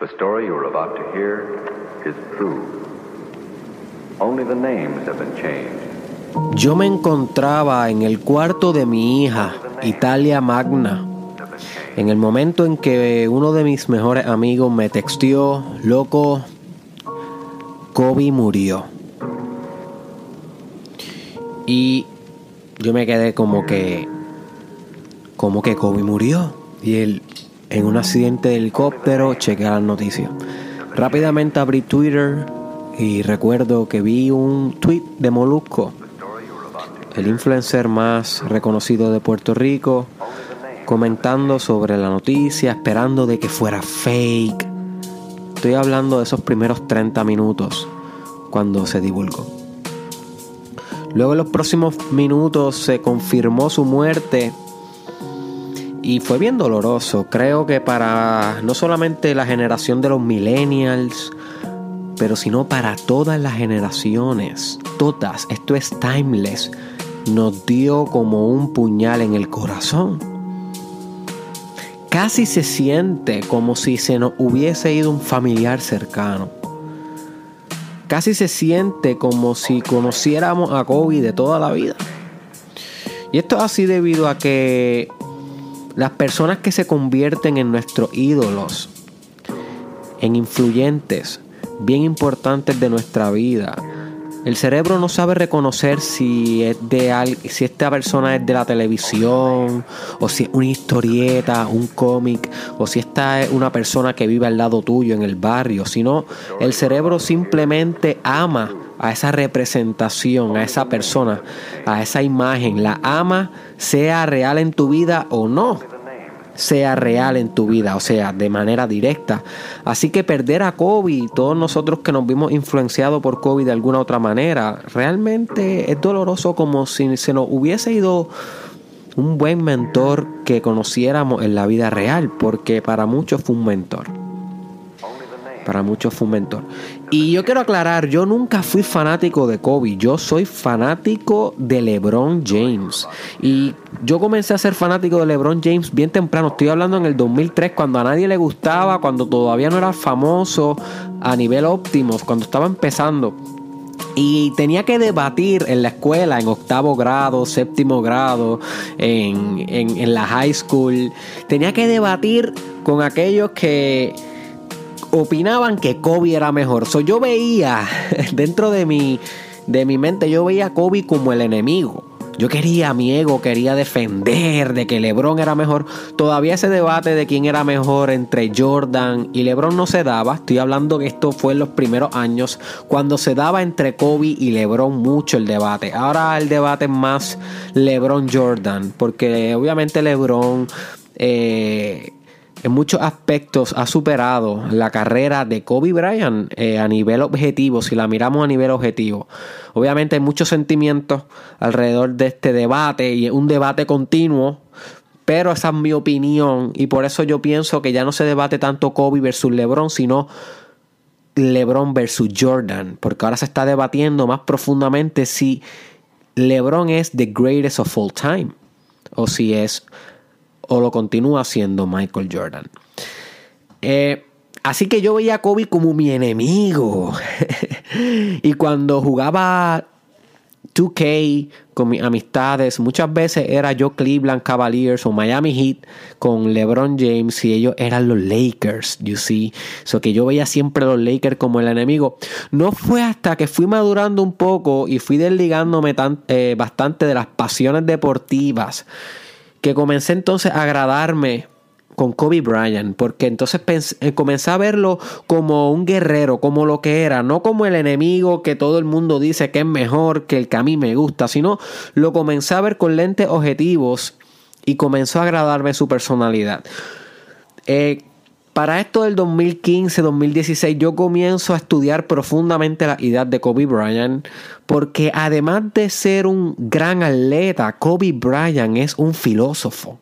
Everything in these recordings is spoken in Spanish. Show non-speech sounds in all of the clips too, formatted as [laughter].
The story you are about to hear is true. Only the names have been changed. Yo me encontraba en el cuarto de mi hija, Italia Magna, en el momento en que uno de mis mejores amigos me textió, loco, Kobe murió. Y yo me quedé como que, como que Kobe murió. Y él, en un accidente de helicóptero, chequeé las noticias. Rápidamente abrí Twitter y recuerdo que vi un tweet de Molusco, el influencer más reconocido de Puerto Rico, comentando sobre la noticia, esperando de que fuera fake. Estoy hablando de esos primeros 30 minutos cuando se divulgó. Luego en los próximos minutos se confirmó su muerte y fue bien doloroso. Creo que para no solamente la generación de los millennials, pero sino para todas las generaciones, todas, esto es timeless, nos dio como un puñal en el corazón. Casi se siente como si se nos hubiese ido un familiar cercano. Casi se siente como si conociéramos a Kobe de toda la vida. Y esto es así debido a que las personas que se convierten en nuestros ídolos, en influyentes, bien importantes de nuestra vida, el cerebro no sabe reconocer si es de si esta persona es de la televisión o si es una historieta, un cómic o si esta es una persona que vive al lado tuyo en el barrio, sino el cerebro simplemente ama a esa representación, a esa persona, a esa imagen, la ama sea real en tu vida o no sea real en tu vida, o sea, de manera directa. Así que perder a Kobe, todos nosotros que nos vimos influenciados por Kobe de alguna otra manera, realmente es doloroso como si se nos hubiese ido un buen mentor que conociéramos en la vida real, porque para muchos fue un mentor para muchos fue un mentor. Y yo quiero aclarar, yo nunca fui fanático de Kobe, yo soy fanático de LeBron James. Y yo comencé a ser fanático de LeBron James bien temprano, estoy hablando en el 2003, cuando a nadie le gustaba, cuando todavía no era famoso a nivel óptimo, cuando estaba empezando. Y tenía que debatir en la escuela, en octavo grado, séptimo grado, en, en la high school. Tenía que debatir con aquellos que opinaban que Kobe era mejor. So, yo veía [laughs] dentro de mi, de mi mente, yo veía a Kobe como el enemigo. Yo quería, mi ego quería defender de que LeBron era mejor. Todavía ese debate de quién era mejor entre Jordan y LeBron no se daba. Estoy hablando que esto fue en los primeros años, cuando se daba entre Kobe y LeBron mucho el debate. Ahora el debate es más LeBron-Jordan, porque obviamente LeBron... Eh, en muchos aspectos ha superado la carrera de Kobe Bryant eh, a nivel objetivo, si la miramos a nivel objetivo. Obviamente hay muchos sentimientos alrededor de este debate y es un debate continuo, pero esa es mi opinión y por eso yo pienso que ya no se debate tanto Kobe versus LeBron, sino LeBron versus Jordan, porque ahora se está debatiendo más profundamente si LeBron es the greatest of all time o si es o lo continúa siendo Michael Jordan. Eh, así que yo veía a Kobe como mi enemigo. [laughs] y cuando jugaba 2K con mis amistades, muchas veces era yo Cleveland Cavaliers o Miami Heat con LeBron James y ellos eran los Lakers, you see. So que yo veía siempre a los Lakers como el enemigo. No fue hasta que fui madurando un poco y fui desligándome eh, bastante de las pasiones deportivas que comencé entonces a agradarme con Kobe Bryant, porque entonces eh, comencé a verlo como un guerrero, como lo que era, no como el enemigo que todo el mundo dice que es mejor que el que a mí me gusta, sino lo comencé a ver con lentes objetivos y comenzó a agradarme su personalidad. Eh, para esto del 2015-2016 yo comienzo a estudiar profundamente la idea de Kobe Bryant porque además de ser un gran atleta, Kobe Bryant es un filósofo.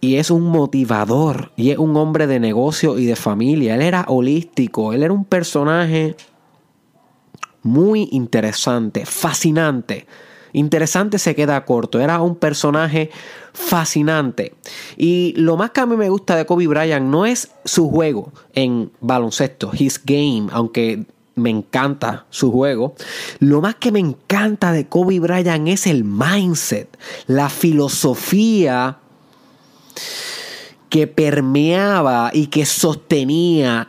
Y es un motivador, y es un hombre de negocio y de familia. Él era holístico, él era un personaje muy interesante, fascinante Interesante se queda corto. Era un personaje fascinante. Y lo más que a mí me gusta de Kobe Bryant no es su juego en baloncesto, his game, aunque me encanta su juego. Lo más que me encanta de Kobe Bryant es el mindset, la filosofía que permeaba y que sostenía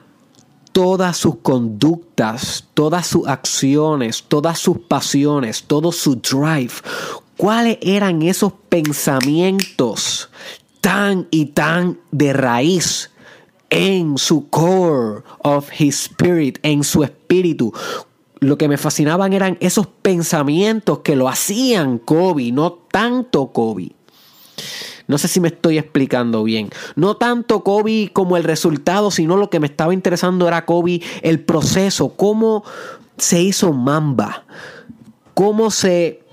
todas sus conductas, todas sus acciones, todas sus pasiones, todo su drive. ¿Cuáles eran esos pensamientos tan y tan de raíz en su core of his spirit, en su espíritu? Lo que me fascinaban eran esos pensamientos que lo hacían Kobe, no tanto Kobe. No sé si me estoy explicando bien. No tanto Kobe como el resultado, sino lo que me estaba interesando era Kobe, el proceso, cómo se hizo Mamba, cómo se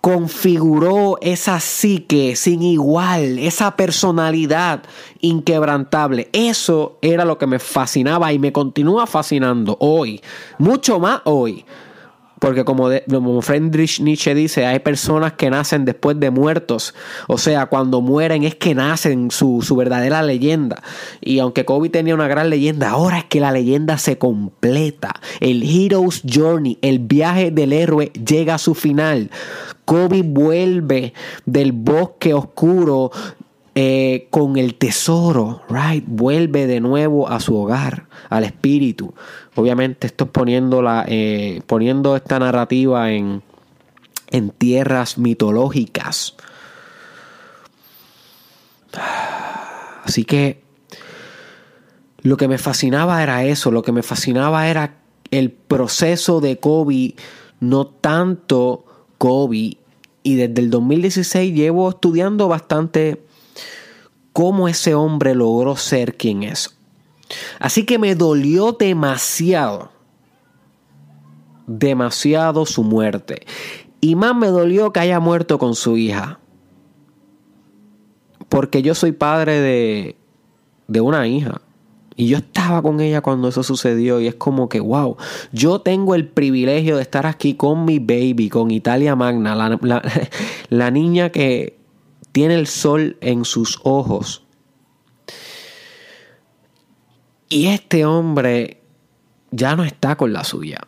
configuró esa psique sin igual, esa personalidad inquebrantable. Eso era lo que me fascinaba y me continúa fascinando hoy, mucho más hoy. Porque como, Friedrich Nietzsche dice, hay personas que nacen después de muertos. O sea, cuando mueren es que nacen su, su verdadera leyenda. Y aunque Kobe tenía una gran leyenda, ahora es que la leyenda se completa. El Hero's Journey, el viaje del héroe llega a su final. Kobe vuelve del bosque oscuro eh, con el tesoro, right? Vuelve de nuevo a su hogar, al espíritu. Obviamente esto es poniendo, eh, poniendo esta narrativa en, en tierras mitológicas. Así que lo que me fascinaba era eso, lo que me fascinaba era el proceso de Kobe, no tanto Kobe. Y desde el 2016 llevo estudiando bastante cómo ese hombre logró ser quien es. Así que me dolió demasiado, demasiado su muerte. Y más me dolió que haya muerto con su hija. Porque yo soy padre de, de una hija. Y yo estaba con ella cuando eso sucedió y es como que, wow, yo tengo el privilegio de estar aquí con mi baby, con Italia Magna, la, la [laughs] niña que, tiene el sol en sus ojos. Y este hombre ya no está con la suya,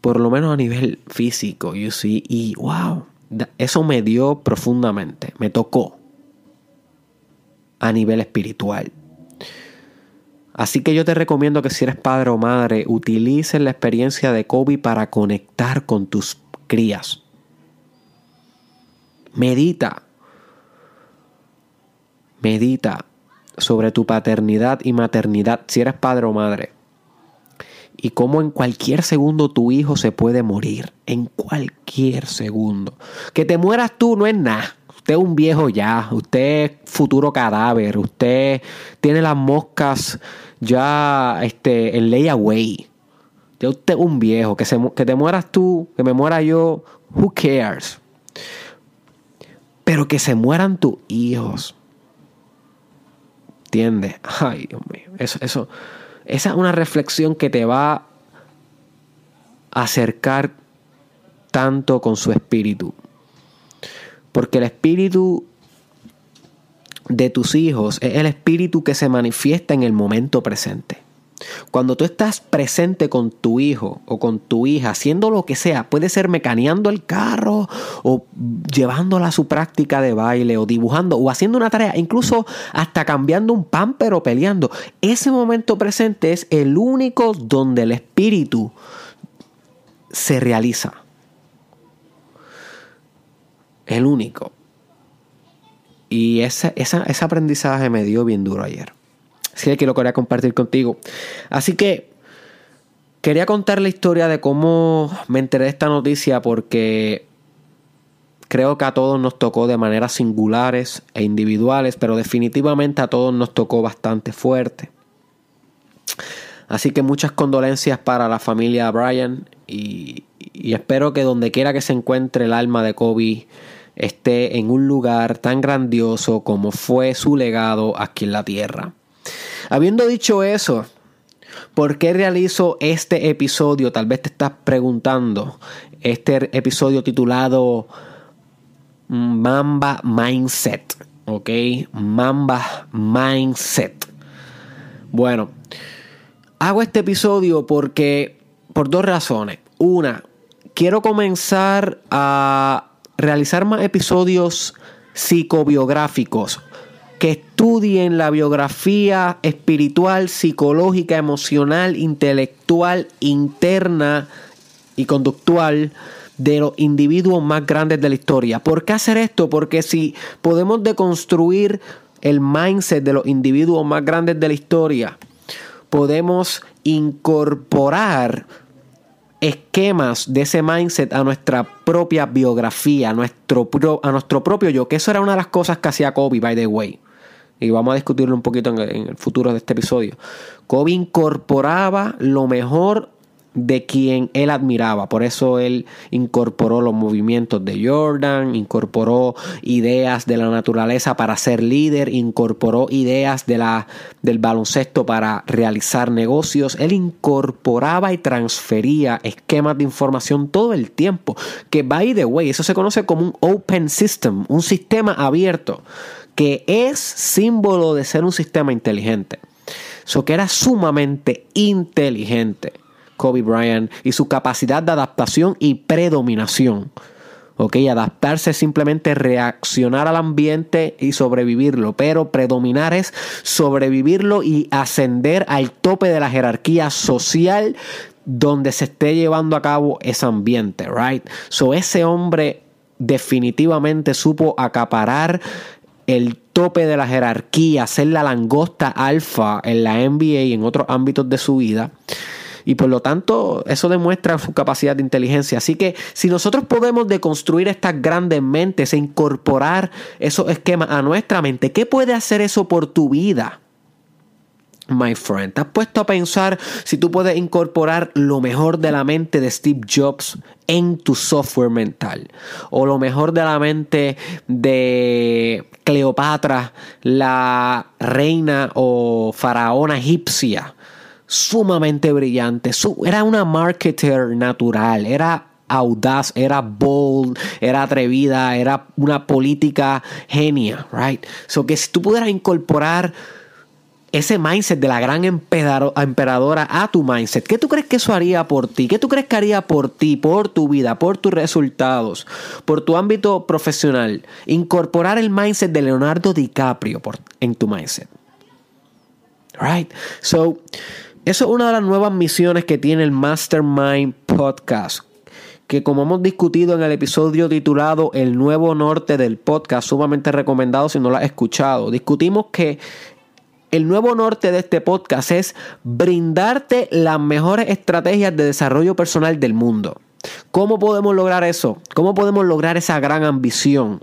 por lo menos a nivel físico, you see, y wow, eso me dio profundamente, me tocó a nivel espiritual. Así que yo te recomiendo que si eres padre o madre, utilices la experiencia de Kobe para conectar con tus crías. Medita, Medita sobre tu paternidad y maternidad si eres padre o madre. Y cómo en cualquier segundo tu hijo se puede morir. En cualquier segundo. Que te mueras tú no es nada. Usted es un viejo ya. Usted es futuro cadáver. Usted tiene las moscas ya este, en ley away. Ya usted es un viejo. Que, se, que te mueras tú, que me muera yo. Who cares? Pero que se mueran tus hijos Ay, Dios mío. Eso, eso, esa es una reflexión que te va a acercar tanto con su espíritu. Porque el espíritu de tus hijos es el espíritu que se manifiesta en el momento presente. Cuando tú estás presente con tu hijo o con tu hija, haciendo lo que sea, puede ser mecaneando el carro o llevándola a su práctica de baile o dibujando o haciendo una tarea, incluso hasta cambiando un pan pero peleando. Ese momento presente es el único donde el espíritu se realiza. El único. Y ese, ese aprendizaje me dio bien duro ayer. Así que lo quería compartir contigo. Así que quería contar la historia de cómo me enteré de esta noticia porque creo que a todos nos tocó de maneras singulares e individuales, pero definitivamente a todos nos tocó bastante fuerte. Así que muchas condolencias para la familia Brian y, y espero que donde quiera que se encuentre el alma de Kobe esté en un lugar tan grandioso como fue su legado aquí en la tierra. Habiendo dicho eso, ¿Por qué realizo este episodio? Tal vez te estás preguntando. Este episodio titulado Mamba Mindset. ¿Ok? Mamba Mindset. Bueno, hago este episodio porque por dos razones. Una, quiero comenzar a realizar más episodios psicobiográficos que estudien la biografía espiritual, psicológica, emocional, intelectual, interna y conductual de los individuos más grandes de la historia. ¿Por qué hacer esto? Porque si podemos deconstruir el mindset de los individuos más grandes de la historia, podemos incorporar esquemas de ese mindset a nuestra propia biografía, a nuestro, a nuestro propio yo, que eso era una de las cosas que hacía Kobe, by the way. Y vamos a discutirlo un poquito en el futuro de este episodio. Kobe incorporaba lo mejor de quien él admiraba. Por eso él incorporó los movimientos de Jordan, incorporó ideas de la naturaleza para ser líder, incorporó ideas de la, del baloncesto para realizar negocios. Él incorporaba y transfería esquemas de información todo el tiempo. Que by the way, eso se conoce como un open system, un sistema abierto, que es símbolo de ser un sistema inteligente. Eso que era sumamente inteligente. Kobe Bryant y su capacidad de adaptación y predominación. ¿ok? Adaptarse es simplemente reaccionar al ambiente y sobrevivirlo, pero predominar es sobrevivirlo y ascender al tope de la jerarquía social donde se esté llevando a cabo ese ambiente, right? So ese hombre definitivamente supo acaparar el tope de la jerarquía, ser la langosta alfa en la NBA y en otros ámbitos de su vida. Y por lo tanto, eso demuestra su capacidad de inteligencia. Así que si nosotros podemos deconstruir estas grandes mentes e incorporar esos esquemas a nuestra mente, ¿qué puede hacer eso por tu vida? My friend, ¿te has puesto a pensar si tú puedes incorporar lo mejor de la mente de Steve Jobs en tu software mental? O lo mejor de la mente de Cleopatra, la reina o faraona egipcia sumamente brillante. Era una marketer natural, era audaz, era bold, era atrevida, era una política genia, right? So que si tú pudieras incorporar ese mindset de la gran emperadora a tu mindset, ¿qué tú crees que eso haría por ti? ¿Qué tú crees que haría por ti, por tu vida, por tus resultados, por tu ámbito profesional? Incorporar el mindset de Leonardo DiCaprio en tu mindset. Right? So, eso es una de las nuevas misiones que tiene el Mastermind Podcast. Que como hemos discutido en el episodio titulado El nuevo norte del podcast, sumamente recomendado si no lo has escuchado, discutimos que el nuevo norte de este podcast es brindarte las mejores estrategias de desarrollo personal del mundo. ¿Cómo podemos lograr eso? ¿Cómo podemos lograr esa gran ambición?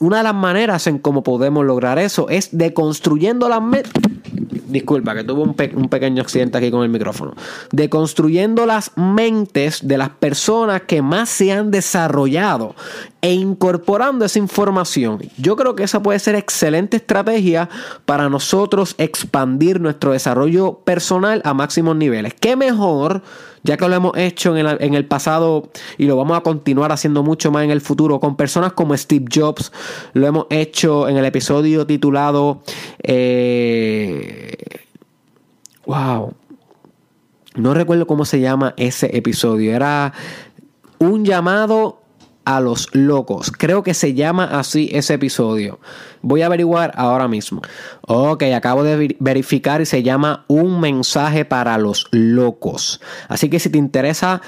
Una de las maneras en cómo podemos lograr eso es deconstruyendo las metas disculpa, que tuve un, un, pequeño accidente aquí con el micrófono. Deconstruyendo las mentes de las personas que más se han desarrollado e incorporando esa información. Yo creo que esa puede ser excelente estrategia para nosotros expandir nuestro desarrollo personal a máximos niveles. ¿Qué mejor? Ya que lo hemos hecho en el, pasado y lo vamos a continuar haciendo mucho más en el futuro con personas como Steve Jobs, lo hemos hecho en el episodio titulado eh, Wow, no recuerdo cómo se llama ese episodio, era un llamado a los locos. Creo que se llama así ese episodio. Voy a averiguar ahora mismo. Ok, acabo de verificar y se llama Un mensaje para los locos. Así que si te interesa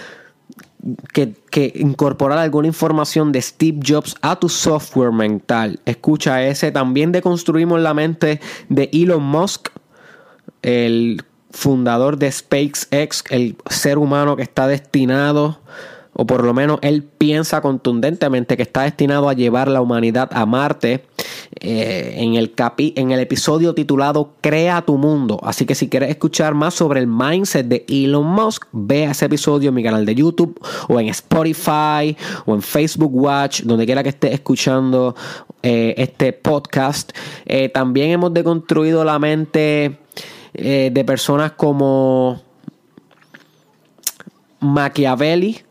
que, que, incorporar alguna información de Steve Jobs a tu software mental, escucha ese. También deconstruimos la mente de Elon Musk, el fundador de SpaceX, el ser humano que está destinado o por lo menos él piensa contundentemente que está destinado a llevar la humanidad a Marte eh, en, el capi en el episodio titulado Crea tu mundo. Así que si quieres escuchar más sobre el mindset de Elon Musk, ve ese episodio en mi canal de YouTube o en Spotify o en Facebook Watch, donde quiera que estés escuchando eh, este podcast. Eh, también hemos deconstruido la mente de personas como Machiavelli.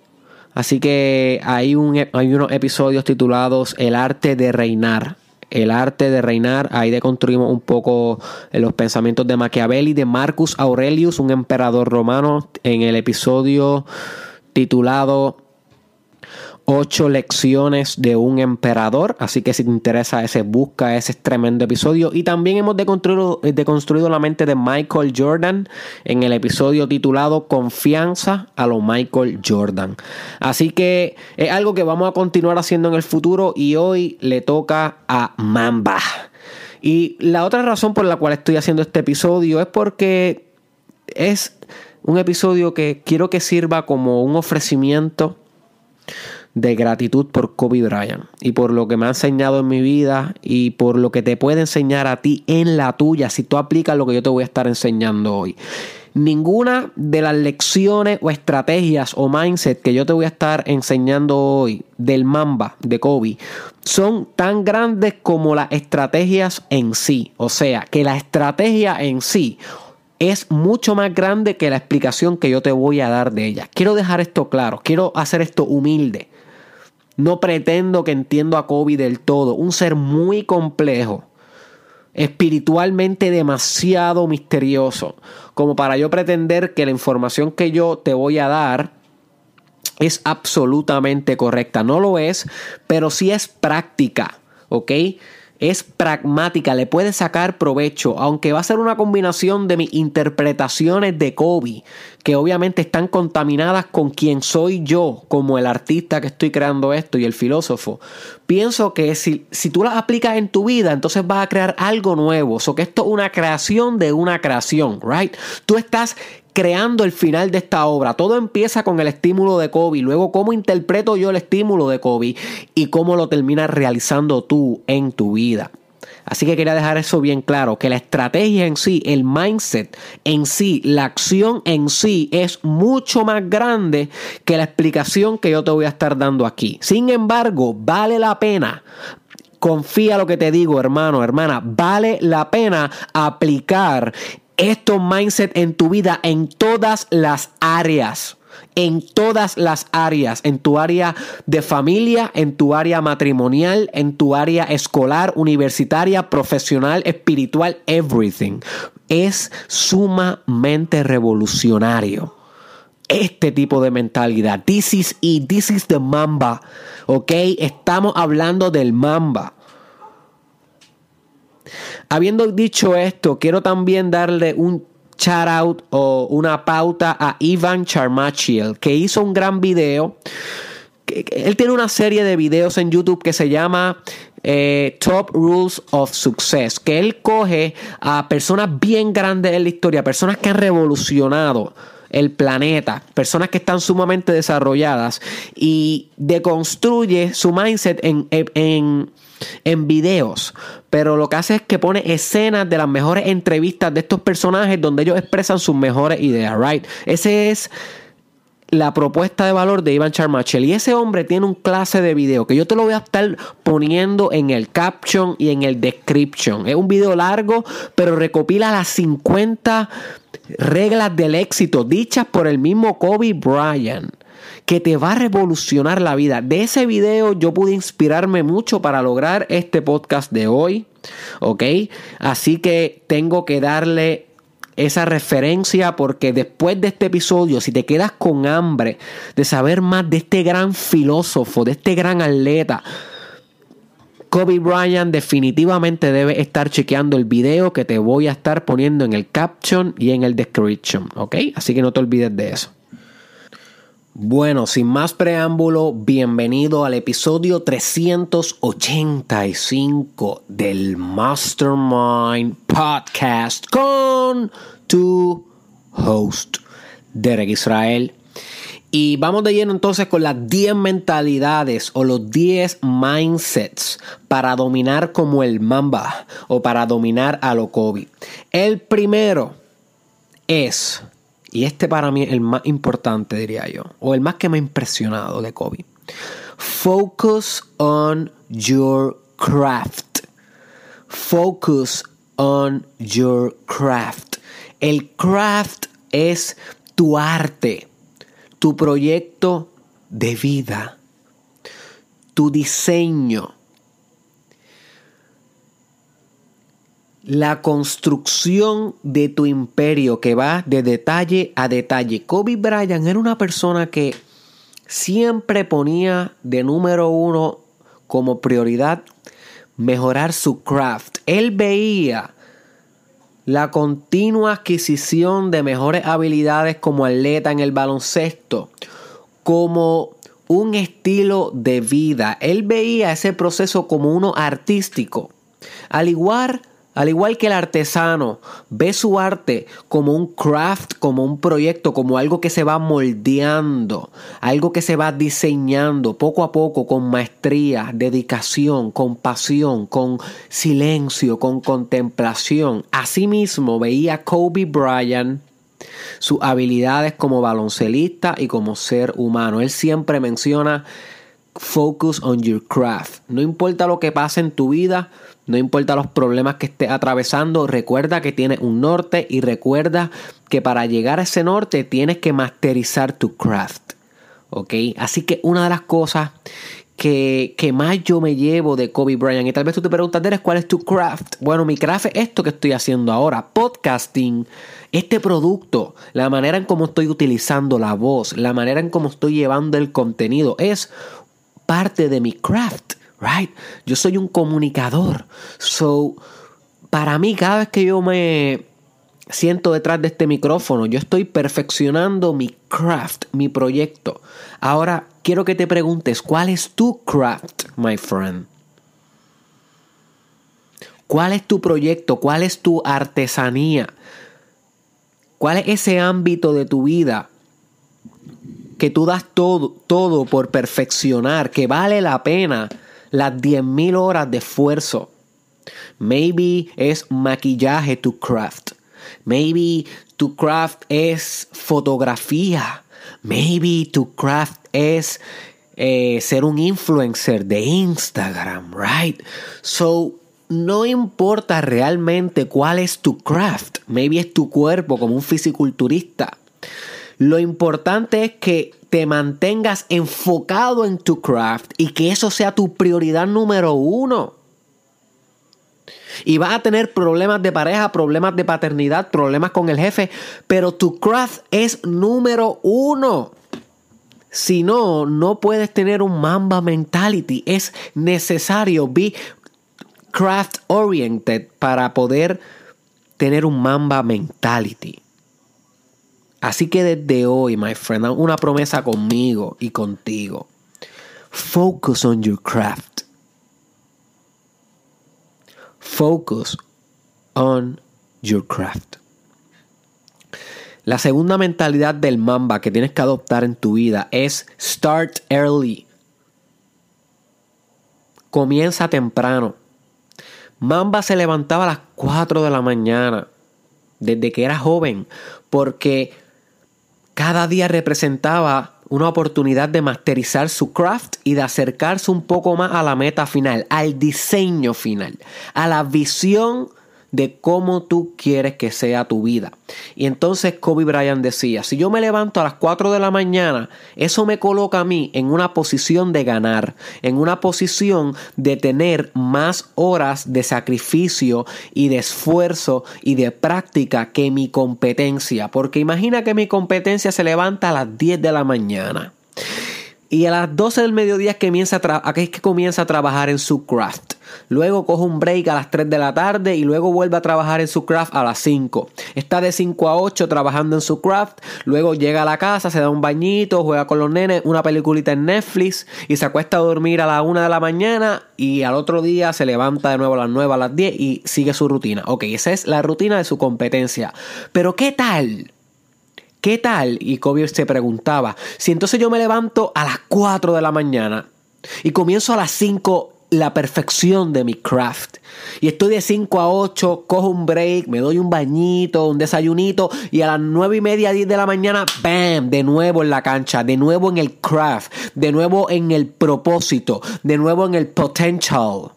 Así que hay, un, hay unos episodios titulados El arte de reinar. El arte de reinar, ahí deconstruimos un poco los pensamientos de Machiavelli, de Marcus Aurelius, un emperador romano, en el episodio titulado ocho lecciones de un emperador. Así que si te interesa ese, busca ese tremendo episodio. Y también hemos deconstruido, eh, deconstruido la mente de Michael Jordan en el episodio titulado Confianza a lo Michael Jordan. Así que es algo que vamos a continuar haciendo en el futuro y hoy le toca a Mamba. Y la otra razón por la cual estoy haciendo este episodio es porque es un episodio que quiero que sirva como un ofrecimiento de gratitud por Kobe Bryant y por lo que me ha enseñado en mi vida y por lo que te puede enseñar a ti en la tuya si tú aplicas lo que yo te voy a estar enseñando hoy. Ninguna de las lecciones o estrategias o mindset que yo te voy a estar enseñando hoy del Mamba de Kobe son tan grandes como las estrategias en sí. O sea, que la estrategia en sí es mucho más grande que la explicación que yo te voy a dar de ella. Quiero dejar esto claro, quiero hacer esto humilde. No pretendo que entiendo a Kobe del todo. Un ser muy complejo. Espiritualmente demasiado misterioso. Como para yo pretender que la información que yo te voy a dar es absolutamente correcta. No lo es, pero sí es práctica. ¿Ok? Es pragmática, le puede sacar provecho, aunque va a ser una combinación de mis interpretaciones de Kobe, que obviamente están contaminadas con quien soy yo, como el artista que estoy creando esto y el filósofo. Pienso que si, si tú las aplicas en tu vida, entonces vas a crear algo nuevo, o que esto es una creación de una creación, right? Tú estás creando el final de esta obra. Todo empieza con el estímulo de Kobe, luego cómo interpreto yo el estímulo de Kobe y cómo lo terminas realizando tú en tu vida. Así que quería dejar eso bien claro, que la estrategia en sí, el mindset en sí, la acción en sí es mucho más grande que la explicación que yo te voy a estar dando aquí. Sin embargo, vale la pena confía lo que te digo, hermano, hermana. Vale la pena aplicar estos mindset en tu vida en todas las áreas. En todas las áreas, en tu área de familia, en tu área matrimonial, en tu área escolar, universitaria, profesional, espiritual, everything. Es sumamente revolucionario este tipo de mentalidad. This is it, this is the mamba. ¿Ok? Estamos hablando del mamba. Habiendo dicho esto, quiero también darle un shout out o una pauta a Ivan Charmachiel, que hizo un gran video. Él tiene una serie de videos en YouTube que se llama eh, Top Rules of Success, que él coge a personas bien grandes en la historia, personas que han revolucionado el planeta, personas que están sumamente desarrolladas y deconstruye su mindset en, en, en videos. Pero lo que hace es que pone escenas de las mejores entrevistas de estos personajes donde ellos expresan sus mejores ideas, right? Ese es la propuesta de valor de Ivan Charmachel. Y ese hombre tiene un clase de video que yo te lo voy a estar poniendo en el caption y en el description. Es un video largo, pero recopila las 50 reglas del éxito dichas por el mismo Kobe Bryant que te va a revolucionar la vida. De ese video yo pude inspirarme mucho para lograr este podcast de hoy, ¿ok? Así que tengo que darle esa referencia porque después de este episodio, si te quedas con hambre de saber más de este gran filósofo, de este gran atleta, Kobe Bryant definitivamente debe estar chequeando el video que te voy a estar poniendo en el caption y en el description, ¿ok? Así que no te olvides de eso. Bueno, sin más preámbulo, bienvenido al episodio 385 del Mastermind Podcast con tu host, Derek Israel. Y vamos de lleno entonces con las 10 mentalidades o los 10 mindsets para dominar como el Mamba o para dominar a lo Kobe. El primero es y este para mí es el más importante, diría yo, o el más que me ha impresionado de Kobe. Focus on your craft. Focus on your craft. El craft es tu arte, tu proyecto de vida, tu diseño, la construcción de tu imperio que va de detalle a detalle. Kobe Bryant era una persona que siempre ponía de número uno como prioridad mejorar su craft. Él veía la continua adquisición de mejores habilidades como atleta en el baloncesto, como un estilo de vida. Él veía ese proceso como uno artístico. Al igual al igual que el artesano ve su arte como un craft, como un proyecto, como algo que se va moldeando, algo que se va diseñando poco a poco con maestría, dedicación, con pasión, con silencio, con contemplación. Asimismo veía Kobe Bryant sus habilidades como baloncelista y como ser humano. Él siempre menciona focus on your craft. No importa lo que pase en tu vida, no importa los problemas que estés atravesando, recuerda que tienes un norte y recuerda que para llegar a ese norte tienes que masterizar tu craft. ¿Ok? Así que una de las cosas que, que, más yo me llevo de Kobe Bryant. Y tal vez tú te preguntas, ¿cuál es tu craft? Bueno, mi craft es esto que estoy haciendo ahora. Podcasting, este producto, la manera en cómo estoy utilizando la voz, la manera en cómo estoy llevando el contenido, es parte de mi craft, right? Yo soy un comunicador. So, para mí, cada vez que yo me siento detrás de este micrófono, yo estoy perfeccionando mi craft, mi proyecto. Ahora, quiero que te preguntes, ¿cuál es tu craft, my friend? ¿Cuál es tu proyecto? ¿Cuál es tu artesanía? ¿Cuál es ese ámbito de tu vida que tú das todo, todo por perfeccionar, que vale la pena las 10.000 horas de esfuerzo. Maybe es maquillaje tu craft. Maybe tu craft es fotografía. Maybe tu craft es eh, ser un influencer de Instagram, right? So, no importa realmente cuál es tu craft. Maybe es tu cuerpo como un fisiculturista. Lo importante es que te mantengas enfocado en tu craft y que eso sea tu prioridad número uno. Y vas a tener problemas de pareja, problemas de paternidad, problemas con el jefe, pero tu craft es número uno. Si no, no puedes tener un mamba mentality. Es necesario be craft oriented para poder tener un mamba mentality. Así que desde hoy, my friend, una promesa conmigo y contigo. Focus on your craft. Focus on your craft. La segunda mentalidad del mamba que tienes que adoptar en tu vida es start early. Comienza temprano. Mamba se levantaba a las 4 de la mañana desde que era joven porque cada día representaba una oportunidad de masterizar su craft y de acercarse un poco más a la meta final, al diseño final, a la visión de cómo tú quieres que sea tu vida. Y entonces Kobe Bryant decía, si yo me levanto a las 4 de la mañana, eso me coloca a mí en una posición de ganar, en una posición de tener más horas de sacrificio y de esfuerzo y de práctica que mi competencia. Porque imagina que mi competencia se levanta a las 10 de la mañana. Y a las 12 del mediodía comienza es que comienza a trabajar en su craft. Luego coge un break a las 3 de la tarde y luego vuelve a trabajar en su craft a las 5. Está de 5 a 8 trabajando en su craft. Luego llega a la casa, se da un bañito, juega con los nenes, una peliculita en Netflix y se acuesta a dormir a las 1 de la mañana y al otro día se levanta de nuevo a las 9, a las 10 y sigue su rutina. Ok, esa es la rutina de su competencia. Pero ¿qué tal? ¿Qué tal? Y Kobe se preguntaba, si entonces yo me levanto a las 4 de la mañana y comienzo a las 5 la perfección de mi craft. Y estoy de 5 a 8, cojo un break, me doy un bañito, un desayunito y a las 9 y media, 10 de la mañana, ¡bam! De nuevo en la cancha, de nuevo en el craft, de nuevo en el propósito, de nuevo en el potential.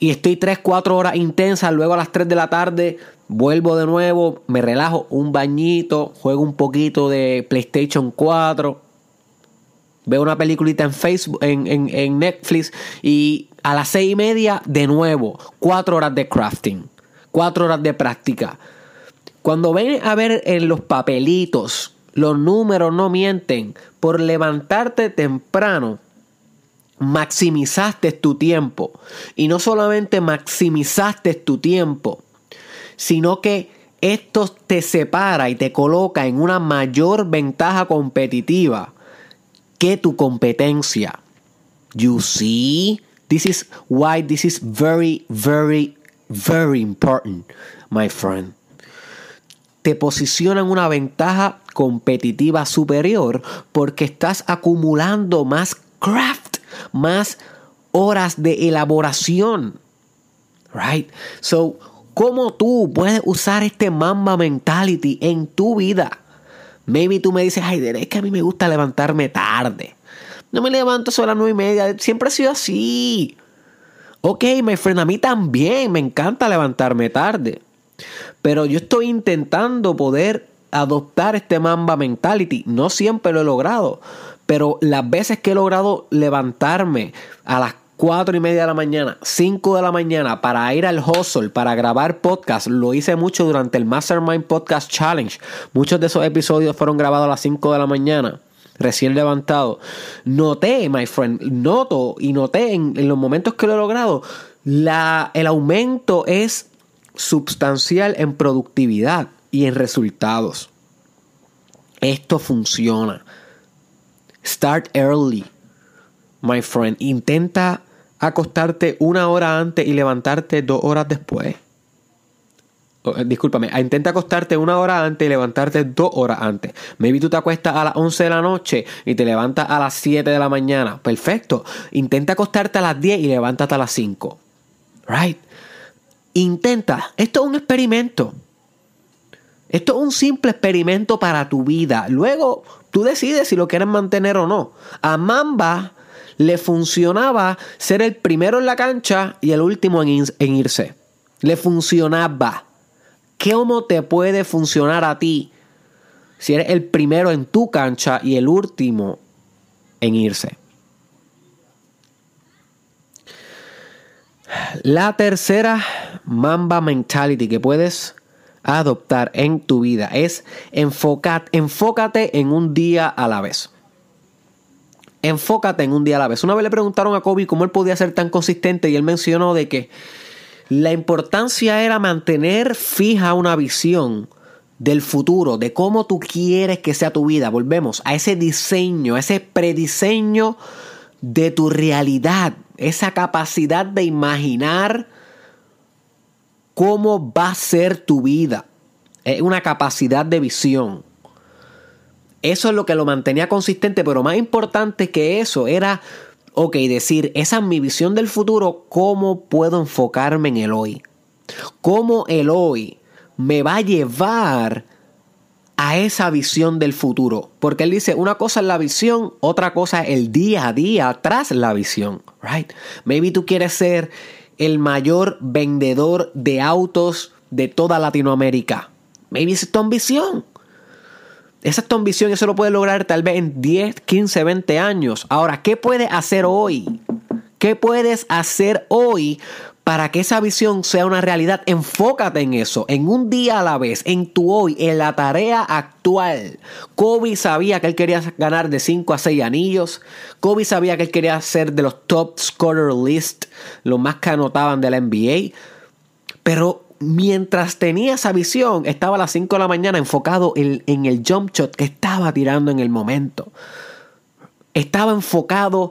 Y estoy 3, 4 horas intensas, luego a las 3 de la tarde vuelvo de nuevo, me relajo un bañito, juego un poquito de PlayStation 4, veo una peliculita en Facebook, en, en Netflix y a las 6 y media de nuevo, 4 horas de crafting, 4 horas de práctica. Cuando ven a ver en los papelitos, los números no mienten, por levantarte temprano, maximizaste tu tiempo. Y no solamente maximizaste tu tiempo, sino que esto te separa y te coloca en una mayor ventaja competitiva que tu competencia. You see, this is why this is very, very, very important, my friend. Te posiciona en una ventaja competitiva superior porque estás acumulando más craft más horas de elaboración. Right? So, ¿cómo tú puedes usar este Mamba Mentality en tu vida? Maybe tú me dices, ay, es que a mí me gusta levantarme tarde. No me levanto solo a las nueve y media. Siempre ha sido así. Ok, my friend, a mí también me encanta levantarme tarde. Pero yo estoy intentando poder adoptar este Mamba Mentality. No siempre lo he logrado. Pero las veces que he logrado levantarme a las 4 y media de la mañana, 5 de la mañana para ir al hustle, para grabar podcast, lo hice mucho durante el Mastermind Podcast Challenge. Muchos de esos episodios fueron grabados a las 5 de la mañana recién levantado, noté, my friend, noto y noté en, los momentos que lo he logrado, el aumento es sustancial en productividad y en resultados. Esto funciona. Start early, my friend. Intenta acostarte una hora antes y levantarte dos horas después. Eh, discúlpame, intenta acostarte una hora antes y levantarte dos horas antes. Maybe tú te acuestas a las 11 de la noche y te levantas a las 7 de la mañana. Perfecto. Intenta acostarte a las 10 y levántate a las 5. Right? Intenta. Esto es un experimento. Esto es un simple experimento para tu vida. Luego Tú decides si lo quieres mantener o no. A Mamba le funcionaba ser el primero en la cancha y el último en, irse. Le funcionaba. ¿Cómo te puede funcionar a ti si eres el primero en tu cancha y el último en irse? La tercera Mamba Mentality que puedes adoptar en tu vida es enfocar, enfócate en un día a la vez. Enfócate en un día a la vez. Una vez le preguntaron a Kobe cómo él podía ser tan consistente y él mencionó de que la importancia era mantener fija una visión del futuro, de cómo tú quieres que sea tu vida. Volvemos a ese diseño, ese prediseño de tu realidad, esa capacidad de imaginar cómo va a ser tu vida. Es una capacidad de visión. Eso es lo que lo mantenía consistente, pero más importante que eso era, ok, decir, esa es mi visión del futuro, ¿cómo puedo enfocarme en el hoy? ¿Cómo el hoy me va a llevar a esa visión del futuro? Porque él dice, una cosa es la visión, otra cosa es el día a día tras la visión, right? Maybe tú quieres ser el mayor vendedor de autos de toda Latinoamérica. Maybe esa es tu ambición. Esa es tu ambición y eso lo puedes lograr tal vez en 10, 15, 20 años. Ahora, ¿qué puedes hacer hoy? ¿Qué puedes hacer hoy para que esa visión sea una realidad, enfócate en eso, en un día a la vez, en tu hoy, en la tarea actual. Kobe sabía que él quería ganar de 5 a 6 anillos. Kobe sabía que él quería ser de los top scorer list, los más que anotaban de la NBA. Pero mientras tenía esa visión, estaba a las 5 de la mañana enfocado en, en el jump shot que estaba tirando en el momento. Estaba enfocado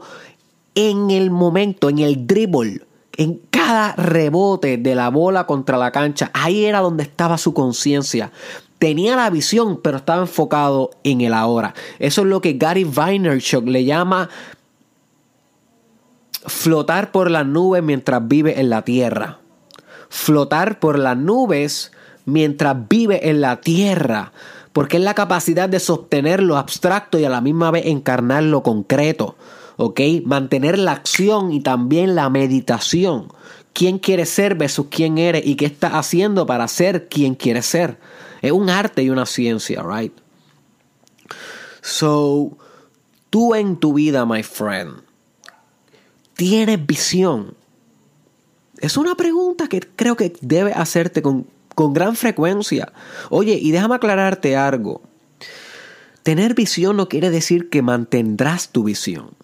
en el momento, en el dribble en cada rebote de la bola contra la cancha, ahí era donde estaba su conciencia. Tenía la visión, pero estaba enfocado en el ahora. Eso es lo que Gary Vaynerchuk le llama flotar por las nubes mientras vive en la tierra. Flotar por las nubes mientras vive en la tierra. Porque es la capacidad de sostener lo abstracto y a la misma vez encarnar lo concreto. ¿Ok? Mantener la acción y también la meditación. quién quieres ser versus quién eres y qué estás haciendo para ser quien quieres ser. Es un arte y una ciencia, right? So, tú en tu vida, my friend, tienes visión. Es una pregunta que creo que debe hacerte con, con gran frecuencia. Oye, y déjame aclararte algo. Tener visión no quiere decir que mantendrás tu visión.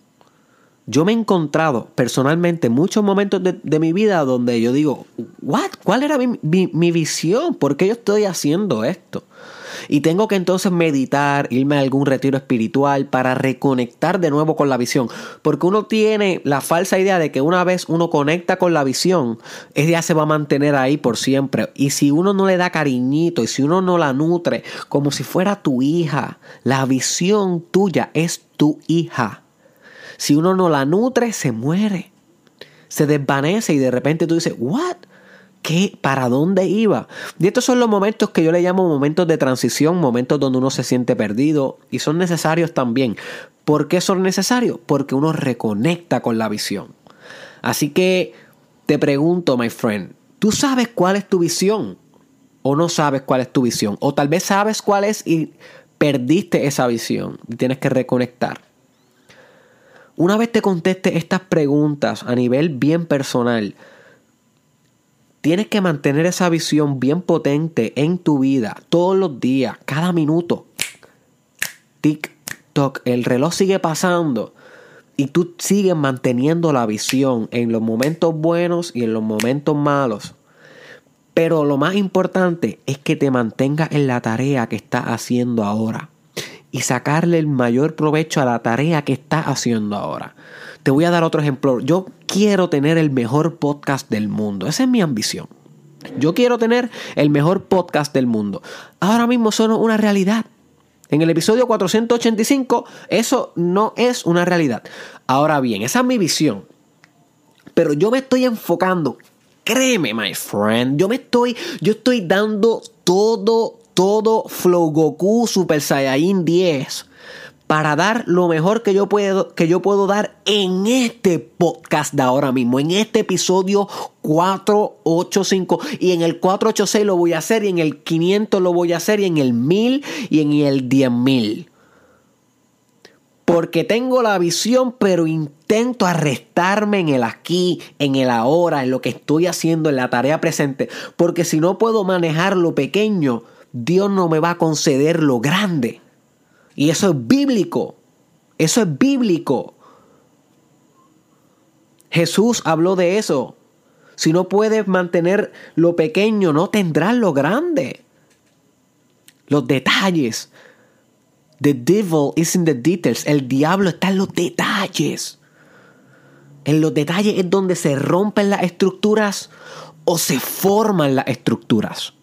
Yo me he encontrado personalmente muchos momentos de, mi vida donde yo digo, ¿what? ¿Cuál era mi, mi, visión? ¿Por qué yo estoy haciendo esto? Y tengo que entonces meditar, irme a algún retiro espiritual para reconectar de nuevo con la visión. Porque uno tiene la falsa idea de que una vez uno conecta con la visión, ella se va a mantener ahí por siempre. Y si uno no le da cariñito y si uno no la nutre como si fuera tu hija, la visión tuya es tu hija. Si uno no la nutre, se muere. Se desvanece y de repente tú dices, ¿what? ¿Qué? ¿Para dónde iba? Y estos son los momentos que yo le llamo momentos de transición, momentos donde uno se siente perdido y son necesarios también. ¿Por qué son necesarios? Porque uno reconecta con la visión. Así que te pregunto, my friend, ¿tú sabes cuál es tu visión? ¿O no sabes cuál es tu visión? O tal vez sabes cuál es y perdiste esa visión y tienes que reconectar. Una vez te conteste estas preguntas a nivel bien personal, tienes que mantener esa visión bien potente en tu vida todos los días, cada minuto. Tic, toc, el reloj sigue pasando y tú sigues manteniendo la visión en los momentos buenos y en los momentos malos. Pero lo más importante es que te mantengas en la tarea que estás haciendo ahora y sacarle el mayor provecho a la tarea que estás haciendo ahora. Te voy a dar otro ejemplo. Yo quiero tener el mejor podcast del mundo. Esa es mi ambición. Yo quiero tener el mejor podcast del mundo. Ahora mismo son una realidad. En el episodio 485 eso no es una realidad. Ahora bien, esa es mi visión. Pero yo me estoy enfocando. Créeme, my friend, yo me estoy yo estoy dando todo todo Flow Goku Super Saiyajin 10 para dar lo mejor que yo puedo, que yo puedo dar en este podcast de ahora mismo, en este episodio 485 y en el 486 lo voy a hacer y en el 500 lo voy a hacer y en el 1000 y en el 10000. Porque tengo la visión, pero intento arrestarme en el aquí, en el ahora, en lo que estoy haciendo, en la tarea presente. Porque si no puedo manejar lo pequeño, Dios no me va a conceder lo grande. Y eso es bíblico. Eso es bíblico. Jesús habló de eso. Si no puedes mantener lo pequeño, no tendrás lo grande. Los detalles. The devil is in the details. El diablo está en los detalles. En los detalles es donde se rompen las estructuras o se forman las estructuras.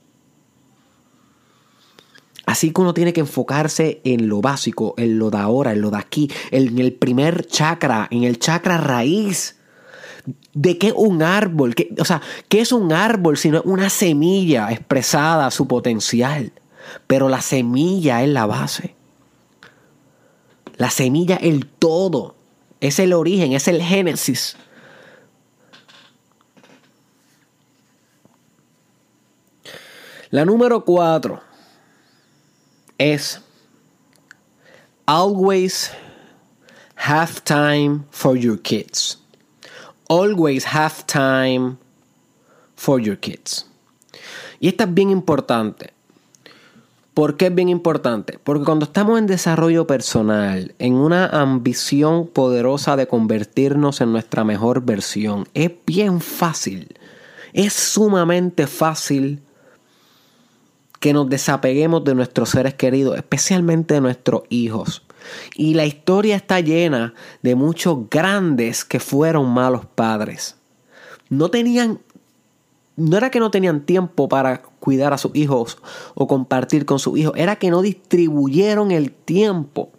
Así que uno tiene que enfocarse en lo básico, en lo de ahora, en lo de aquí, en el primer chakra, en el chakra raíz. ¿De qué un árbol? o sea, ¿qué es un árbol sino una semilla expresada su potencial? Pero la semilla es la base. La semilla es el todo. Es el origen, es el génesis. La número cuatro es always have time for your kids. Always have time for your kids. Y esta es bien importante. ¿Por qué es bien importante? Porque cuando estamos en desarrollo personal, en una ambición poderosa de convertirnos en nuestra mejor versión, es bien fácil, es sumamente fácil que nos desapeguemos de nuestros seres queridos, especialmente de nuestros hijos. Y la historia está llena de muchos grandes que fueron malos padres. No tenían, no era que no tenían tiempo para cuidar a sus hijos o compartir con sus hijos, era que no distribuyeron el tiempo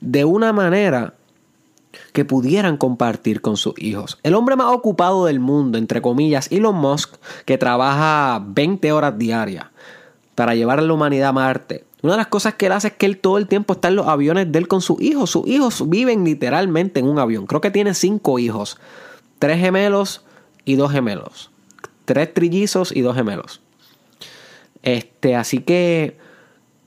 de una manera que pudieran compartir con sus hijos. El hombre más ocupado del mundo, entre comillas, Elon Musk, que trabaja 20 horas diarias para llevar a la humanidad a Marte. Una de las cosas que él hace es que él todo el tiempo está en los aviones de él con sus hijos. Sus hijos viven literalmente en un avión. Creo que tiene cinco hijos. Tres gemelos y dos gemelos. Tres trillizos y dos gemelos. Este, así que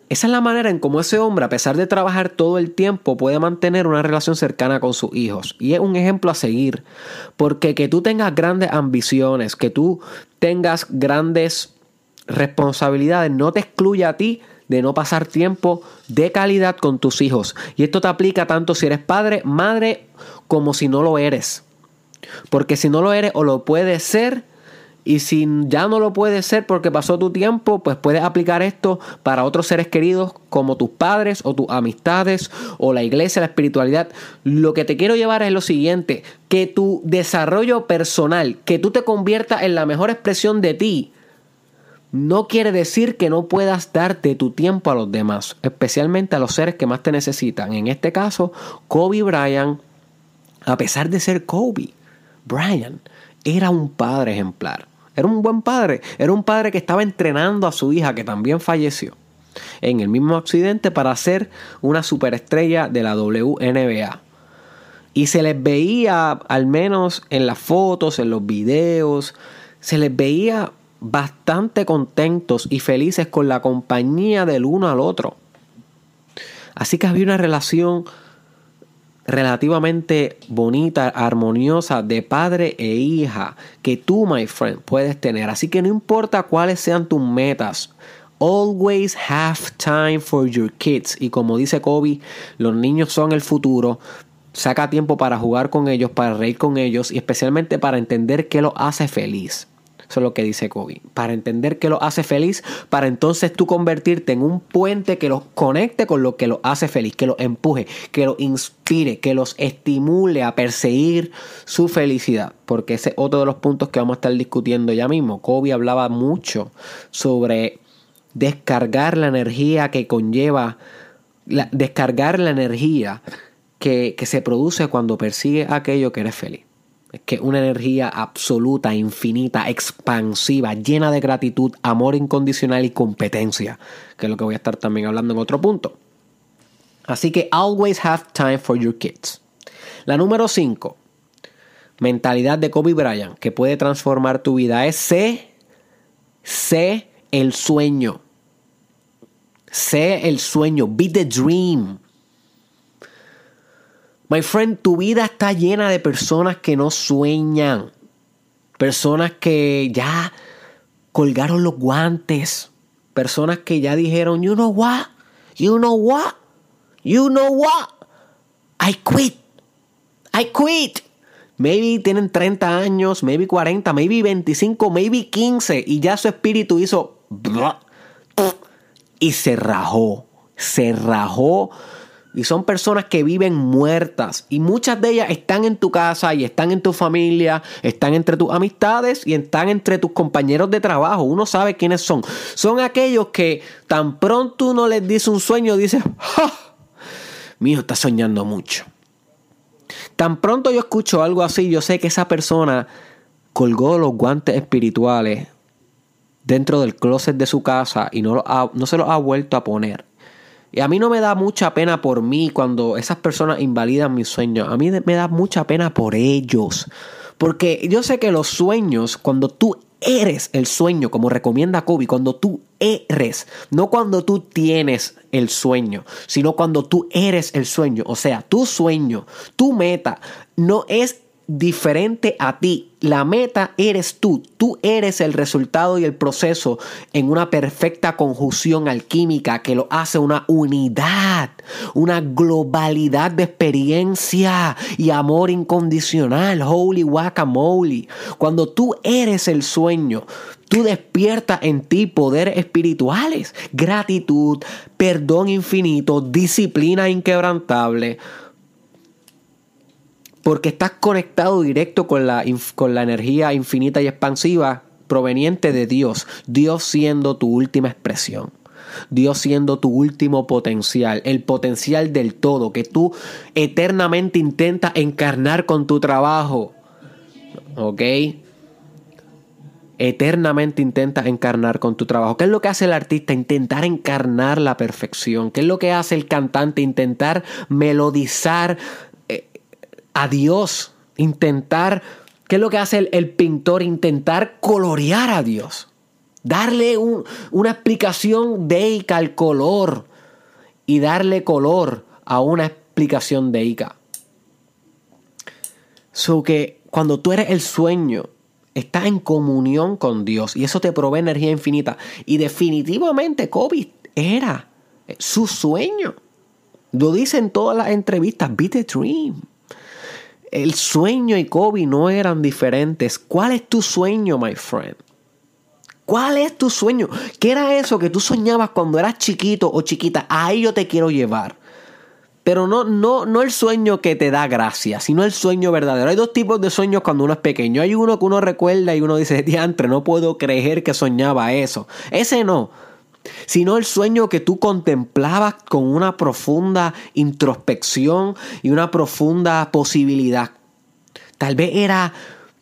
esa es la manera en cómo ese hombre, a pesar de trabajar todo el tiempo, puede mantener una relación cercana con sus hijos. Y es un ejemplo a seguir. Porque que tú tengas grandes ambiciones, que tú tengas grandes responsabilidades, no te excluye a ti de no pasar tiempo de calidad con tus hijos. Y esto te aplica tanto si eres padre, madre, como si no lo eres. Porque si no lo eres o lo puedes ser, y si ya no lo puedes ser porque pasó tu tiempo, pues puedes aplicar esto para otros seres queridos como tus padres o tus amistades o la iglesia, la espiritualidad. Lo que te quiero llevar es lo siguiente, que tu desarrollo personal, que tú te conviertas en la mejor expresión de ti, no quiere decir que no puedas darte tu tiempo a los demás, especialmente a los seres que más te necesitan. En este caso, Kobe Bryant, a pesar de ser Kobe, Bryant era un padre ejemplar. Era un buen padre. Era un padre que estaba entrenando a su hija, que también falleció en el mismo accidente, para ser una superestrella de la WNBA. Y se les veía, al menos en las fotos, en los videos, se les veía bastante contentos y felices con la compañía del uno al otro. Así que había una relación relativamente bonita, armoniosa de padre e hija que tú, my friend, puedes tener. Así que no importa cuáles sean tus metas, always have time for your kids. Y como dice Kobe, los niños son el futuro. Saca tiempo para jugar con ellos, para reír con ellos y especialmente para entender qué los hace feliz. Eso es lo que dice Kobe. Para entender que lo hace feliz, para entonces tú convertirte en un puente que los conecte con lo que lo hace feliz, que los empuje, que los inspire, que los estimule a perseguir su felicidad. Porque ese es otro de los puntos que vamos a estar discutiendo ya mismo. Kobe hablaba mucho sobre descargar la energía que conlleva, descargar la energía que, que se produce cuando persigue aquello que eres feliz. Es que una energía absoluta, infinita, expansiva, llena de gratitud, amor incondicional y competencia, que es lo que voy a estar también hablando en otro punto. Así que always have time for your kids. La número 5, mentalidad de Kobe Bryant, que puede transformar tu vida, es sé, sé el sueño. Sé el sueño, be the dream. My friend, tu vida está llena de personas que no sueñan. Personas que ya colgaron los guantes. Personas que ya dijeron, you know what? You know what? You know what? I quit. I quit. Maybe tienen 30 años, maybe 40, maybe 25, maybe 15 y ya su espíritu hizo y se rajó. Se rajó y son personas que viven muertas. Y muchas de ellas están en tu casa y están en tu familia, están entre tus amistades y están entre tus compañeros de trabajo. Uno sabe quiénes son. Son aquellos que tan pronto uno les dice un sueño, dice, ¡Ja! Mi hijo está soñando mucho. Tan pronto yo escucho algo así, yo sé que esa persona colgó los guantes espirituales dentro del closet de su casa y no, no se los ha vuelto a poner. Y a mí no me da mucha pena por mí cuando esas personas invalidan mis sueños. A mí me da mucha pena por ellos. Porque yo sé que los sueños, cuando tú eres el sueño, como recomienda Kobe, cuando tú eres, no cuando tú tienes el sueño, sino cuando tú eres el sueño. O sea, tu sueño, tu meta, no es diferente a ti. La meta eres tú. Tú eres el resultado y el proceso en una perfecta conjunción alquímica que lo hace una unidad, una globalidad de experiencia y amor incondicional. Holy guacamole. Cuando tú eres el sueño, tú despiertas en ti poderes espirituales, gratitud, perdón infinito, disciplina inquebrantable porque estás conectado directo con la, con la energía infinita y expansiva proveniente de Dios, Dios siendo tu última expresión. Dios siendo tu último potencial, el potencial del todo que tú eternamente intentas encarnar con tu trabajo. ¿Ok? Eternamente intentas encarnar con tu trabajo. ¿Qué es lo que hace el artista? Intentar encarnar la perfección. ¿Qué es lo que hace el cantante? Intentar melodizar a Dios, intentar ¿Qué es lo que hace el, pintor? Intentar colorear a Dios. Darle un- una explicación deica al color y darle color a una explicación deica. So que cuando tú eres el sueño, estás en comunión con Dios y eso te provee energía infinita. Y definitivamente Kobe era su sueño. Lo dice en todas las entrevistas, be the dream. El sueño y Kobe no eran diferentes. ¿Cuál es tu sueño, my friend? ¿Cuál es tu sueño? ¿Qué era eso que tú soñabas cuando eras chiquito o chiquita? Ahí yo te quiero llevar. Pero no, no, no el sueño que te da gracia, sino el sueño verdadero. Hay dos tipos de sueños cuando uno es pequeño. Hay uno que uno recuerda y uno dice, diantre, no puedo creer que soñaba eso. Ese no. Sino el sueño que tú contemplabas con una profunda introspección y una profunda posibilidad. Tal vez era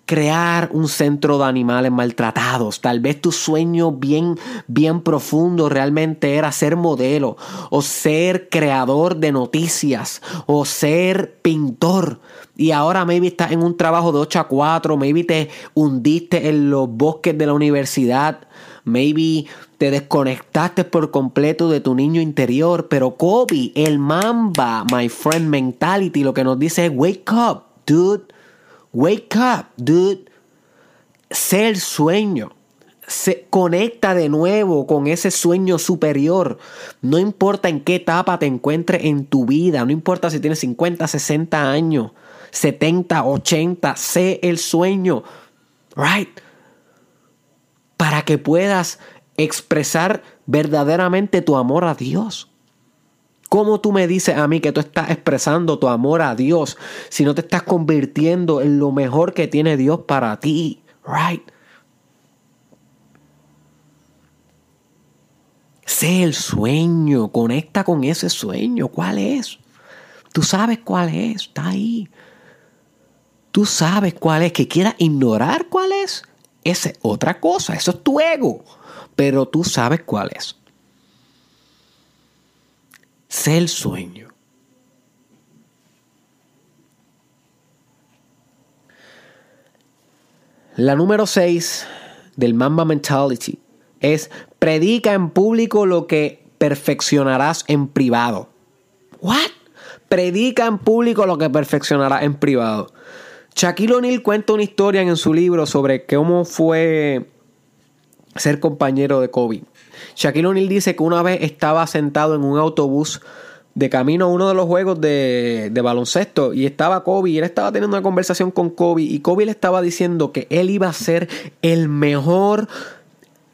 crear un centro de animales maltratados. Tal vez tu sueño bien, bien profundo realmente era ser modelo o ser creador de noticias o ser pintor. Y ahora maybe estás en un trabajo de 8 a 4, maybe te hundiste en los bosques de la universidad, maybe te desconectaste por completo de tu niño interior. Pero Kobe, el mamba, my friend mentality, lo que nos dice es wake up, dude. Wake up, dude. Sé el sueño. Se conecta de nuevo con ese sueño superior. No importa en qué etapa te encuentres en tu vida, no importa si tienes 50, 60 años, 70, 80, sé el sueño. Right? Para que puedas expresar verdaderamente tu amor a Dios. ¿Cómo tú me dices a mí que tú estás expresando tu amor a Dios si no te estás convirtiendo en lo mejor que tiene Dios para ti? Right? Sé el sueño, conecta con ese sueño. ¿Cuál es? Tú sabes cuál es, está ahí. Tú sabes cuál es. Que quieras ignorar cuál es, esa es otra cosa. Eso es tu ego. Pero tú sabes cuál es. Sé el sueño. La número 6 del Mamba Mentality es predica en público lo que perfeccionarás en privado. What? Predica en público lo que perfeccionarás en privado. Shaquille O'Neal cuenta una historia en su libro sobre cómo fue ser compañero de Kobe. Shaquille O'Neal dice que una vez estaba sentado en un autobús de camino a uno de los juegos de, de, baloncesto y estaba Kobe y él estaba teniendo una conversación con Kobe y Kobe le estaba diciendo que él iba a ser el mejor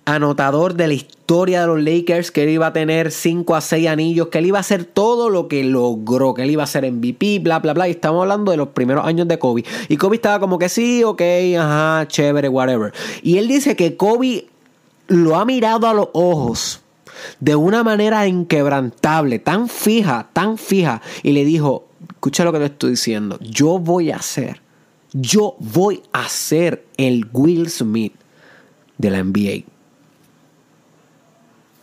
anotador de la historia de los Lakers, que él iba a tener 5 a 6 anillos, que él iba a hacer todo lo que logró, que él iba a ser MVP, bla, bla, bla. Y estamos hablando de los primeros años de Kobe. Y Kobe estaba como que sí, ok, ajá, chévere, whatever. Y él dice que Kobe lo ha mirado a los ojos de una manera inquebrantable, tan fija, tan fija, y le dijo, escucha lo que te estoy diciendo, yo voy a ser, yo voy a ser el Will Smith de la NBA.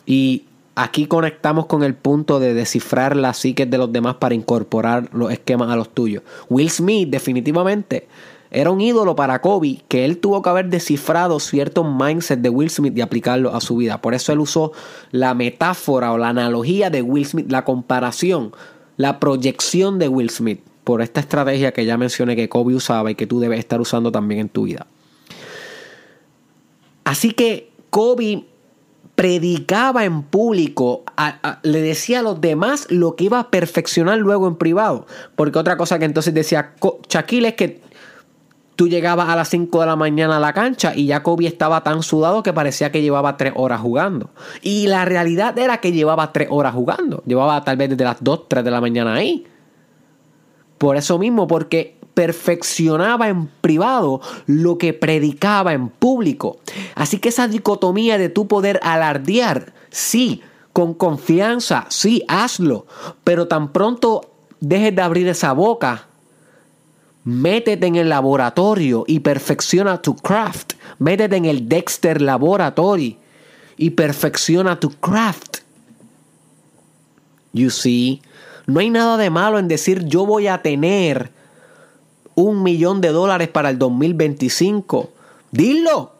Y aquí conectamos con el punto de descifrar las psiques de los demás para incorporar los esquemas a los tuyos. Will Smith definitivamente era un ídolo para Kobe que él tuvo que haber descifrado ciertos mindsets de Will Smith y aplicarlo a su vida. Por eso él usó la metáfora o la analogía de Will Smith, la comparación, la proyección de Will Smith por esta estrategia que ya mencioné que Kobe usaba y que tú debes estar usando también en tu vida. Así que Kobe predicaba en público, a, le decía a los demás lo que iba a perfeccionar luego en privado. Porque otra cosa que entonces decía Shaquille es que tú llegabas a las 5 de la mañana a la cancha y ya Kobe estaba tan sudado que parecía que llevaba 3 horas jugando. Y la realidad era que llevaba 3 horas jugando. Llevaba tal vez desde las 2, 3 de la mañana ahí. Por eso mismo, porque perfeccionaba en privado lo que predicaba en público. Así que esa dicotomía de tu poder alardear, sí, con confianza, sí, hazlo, pero tan pronto dejes de abrir esa boca, métete en el laboratorio y perfecciona tu craft. Métete en el Dexter Laboratory y perfecciona tu craft. You see, no hay nada de malo en decir yo voy a tener un millón de dólares para el 2025. Dilo.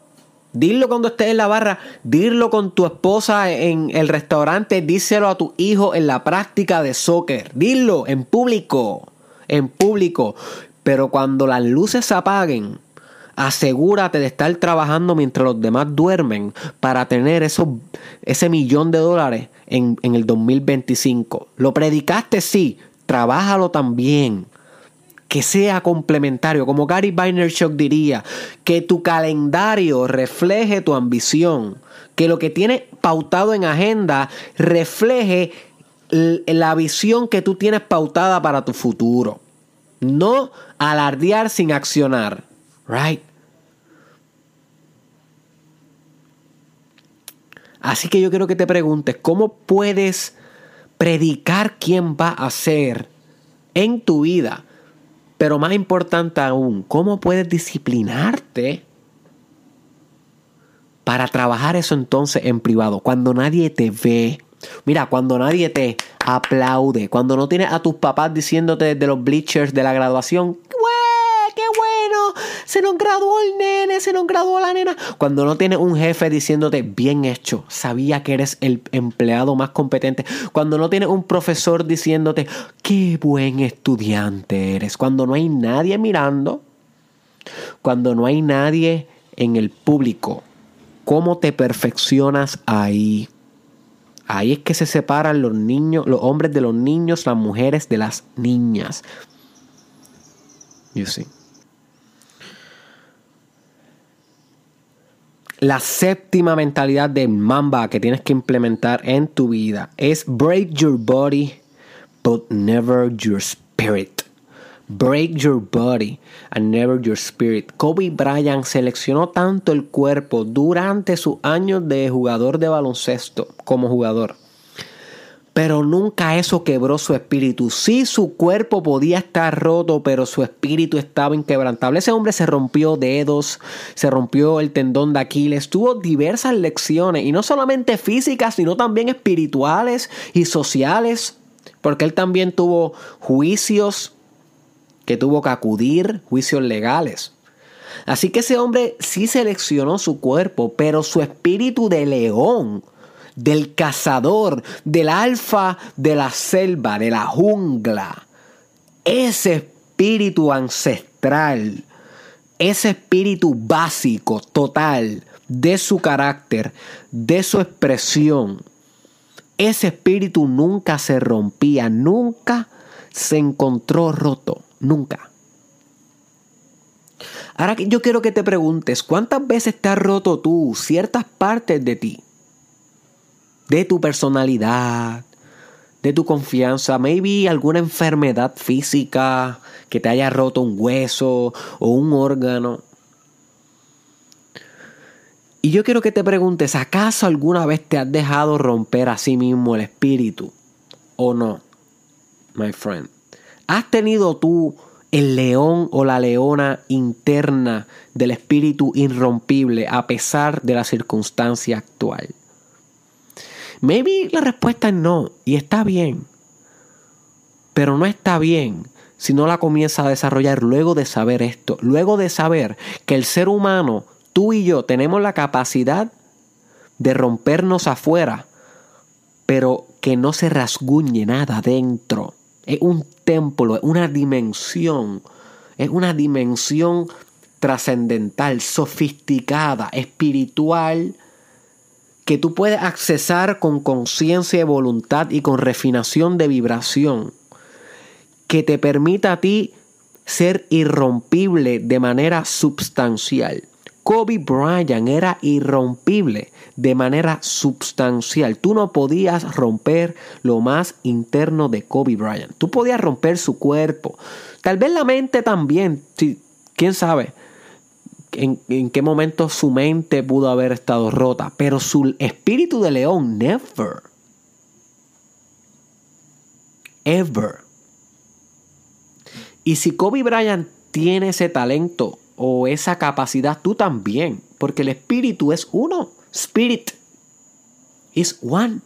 Dilo cuando estés en la barra, dilo con tu esposa en el restaurante, díselo a tu hijo en la práctica de soccer, dilo en público, en público. Pero cuando las luces se apaguen, asegúrate de estar trabajando mientras los demás duermen para tener ese millón de dólares en, en el 2025. Lo predicaste, sí, trabájalo también que sea complementario, como Gary Vaynerchuk diría, que tu calendario refleje tu ambición, que lo que tienes pautado en agenda refleje la visión que tú tienes pautada para tu futuro. No alardear sin accionar, right? Así que yo quiero que te preguntes, ¿cómo puedes predicar quién va a ser en tu vida? Pero más importante aún, ¿cómo puedes disciplinarte para trabajar eso entonces en privado? Cuando nadie te ve. Mira, cuando nadie te aplaude, cuando no tienes a tus papás diciéndote desde los bleachers de la graduación, se nos graduó el nene, se nos graduó la nena. Cuando no tienes un jefe diciéndote, bien hecho, sabía que eres el empleado más competente. Cuando no tienes un profesor diciéndote, qué buen estudiante eres. Cuando no hay nadie mirando, cuando no hay nadie en el público, ¿cómo te perfeccionas ahí? Ahí es que se separan los niños, los hombres de los niños, las mujeres de las niñas. You see. La séptima mentalidad de Mamba que tienes que implementar en tu vida es break your body, but never your spirit. Break your body and never your spirit. Kobe Bryant seleccionó tanto el cuerpo durante sus años de jugador de baloncesto como jugador pero nunca eso quebró su espíritu. Sí, su cuerpo podía estar roto, pero su espíritu estaba inquebrantable. Ese hombre se rompió dedos, se rompió el tendón de Aquiles, tuvo diversas lecciones, y no solamente físicas, sino también espirituales y sociales, porque él también tuvo juicios que tuvo que acudir, juicios legales. Así que ese hombre sí seleccionó su cuerpo, pero su espíritu de león del cazador, del alfa de la selva, de la jungla. Ese espíritu ancestral, ese espíritu básico, total, de su carácter, de su expresión, ese espíritu nunca se rompía, nunca se encontró roto, nunca. Ahora yo quiero que te preguntes, ¿cuántas veces te has roto tú ciertas partes de ti? de tu personalidad, de tu confianza, maybe alguna enfermedad física que te haya roto un hueso o un órgano. Y yo quiero que te preguntes, ¿acaso alguna vez te has dejado romper a sí mismo el espíritu? ¿O no, my friend? ¿Has tenido tú el león o la leona interna del espíritu irrompible a pesar de la circunstancia actual? Maybe la respuesta es no, y está bien. Pero no está bien si no la comienza a desarrollar luego de saber esto, luego de saber que el ser humano, tú y yo, tenemos la capacidad de rompernos afuera, pero que no se rasguñe nada dentro. Es un templo, es una dimensión, es una dimensión trascendental, sofisticada, espiritual, que tú puedes accesar con conciencia y voluntad y con refinación de vibración, que te permita a ti ser irrompible de manera substancial. Kobe Bryant era irrompible de manera substancial. Tú no podías romper lo más interno de Kobe Bryant. Tú podías romper su cuerpo. Tal vez la mente también. ¿Quién sabe? en, qué momento su mente pudo haber estado rota, pero su espíritu de león, never. Ever. Y si Kobe Bryant tiene ese talento o esa capacidad, tú también, porque el espíritu es uno. Spirit is one.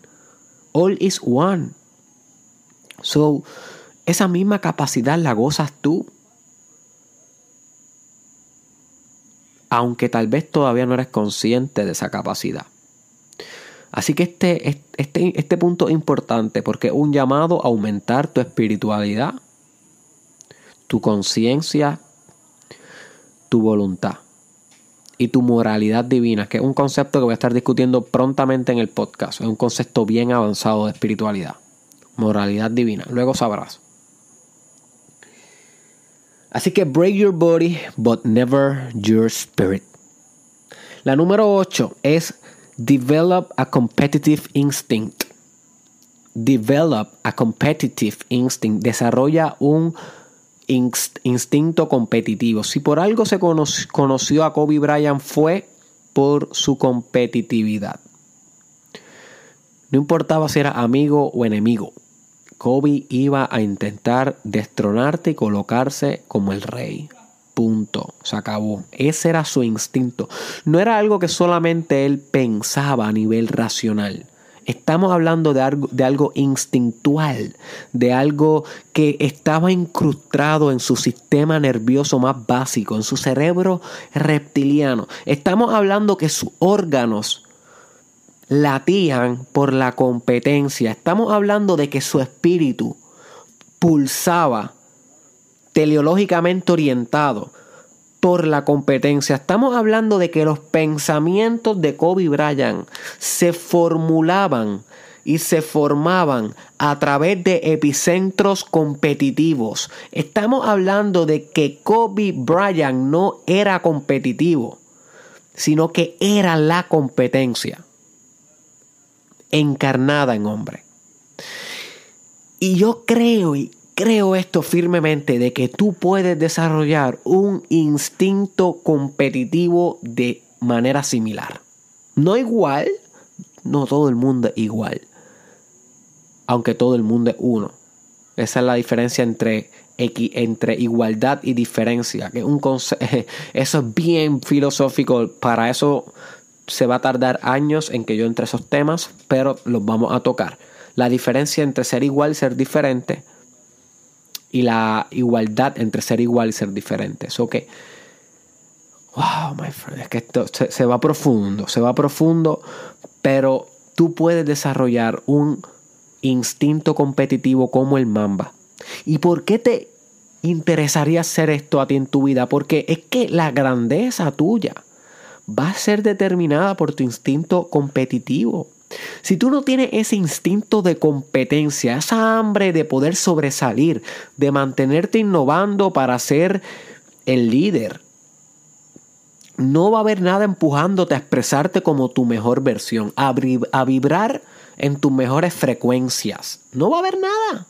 All is one. So, esa misma capacidad la gozas tú. aunque tal vez todavía no eres consciente de esa capacidad. Así que este, este, este punto es importante porque es un llamado a aumentar tu espiritualidad, tu conciencia, tu voluntad y tu moralidad divina, que es un concepto que voy a estar discutiendo prontamente en el podcast. Es un concepto bien avanzado de espiritualidad. Moralidad divina. Luego sabrás. Así que break your body, but never your spirit. La número 8 es develop a competitive instinct. Develop a competitive instinct. Desarrolla un instinto competitivo. Si por algo se conoció a Kobe Bryant fue por su competitividad. No importaba si era amigo o enemigo. Kobe iba a intentar destronarte y colocarse como el rey. Punto. Se acabó. Ese era su instinto. No era algo que solamente él pensaba a nivel racional. Estamos hablando de algo, de algo instintual, de algo que estaba incrustado en su sistema nervioso más básico, en su cerebro reptiliano. Estamos hablando que sus órganos latían por la competencia. Estamos hablando de que su espíritu pulsaba teleológicamente orientado la competencia. Estamos hablando de que los pensamientos de Kobe Bryant se formulaban y se formaban a través de epicentros competitivos. Estamos hablando de que Kobe Bryant no era competitivo, sino que era la competencia encarnada en hombre. Y yo creo y creo esto firmemente de que tú puedes desarrollar un instinto competitivo de manera similar. No igual, no todo el mundo es igual, aunque todo el mundo es uno. Esa es la diferencia entre, entre igualdad y diferencia. Que un [laughs] eso es bien filosófico. Para eso se va a tardar años en que yo entre esos temas, pero los vamos a tocar. La diferencia entre ser igual y ser diferente y la igualdad entre ser igual y ser diferente. Eso que, wow, my friend, es que esto se, va profundo, se va profundo, pero tú puedes desarrollar un instinto competitivo como el mamba. ¿Y por qué te interesaría hacer esto a ti en tu vida? Porque es que la grandeza tuya va a ser determinada por tu instinto competitivo. Si tú no tienes ese instinto de competencia, esa hambre de poder sobresalir, de mantenerte innovando para ser el líder, no va a haber nada empujándote a expresarte como tu mejor versión, a, vibrar en tus mejores frecuencias. No va a haber nada.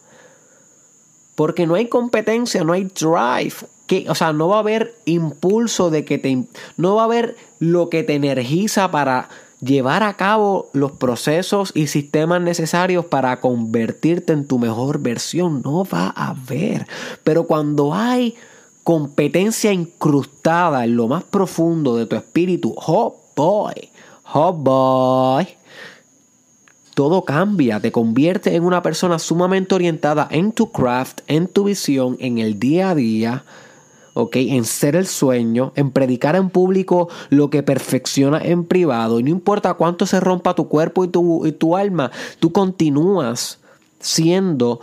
Porque no hay competencia, no hay drive. Que, o sea, no va a haber impulso de que te... No va a haber lo que te energiza para llevar a cabo los procesos y sistemas necesarios para convertirte en tu mejor versión. No va a haber. Pero cuando hay competencia incrustada en lo más profundo de tu espíritu, oh boy, oh boy, todo cambia, te convierte en una persona sumamente orientada en tu craft, en tu visión, en el día a día en ser el sueño, en predicar en público lo que perfecciona en privado. Y no importa cuánto se rompa tu cuerpo y tu, y tu alma, tú continúas siendo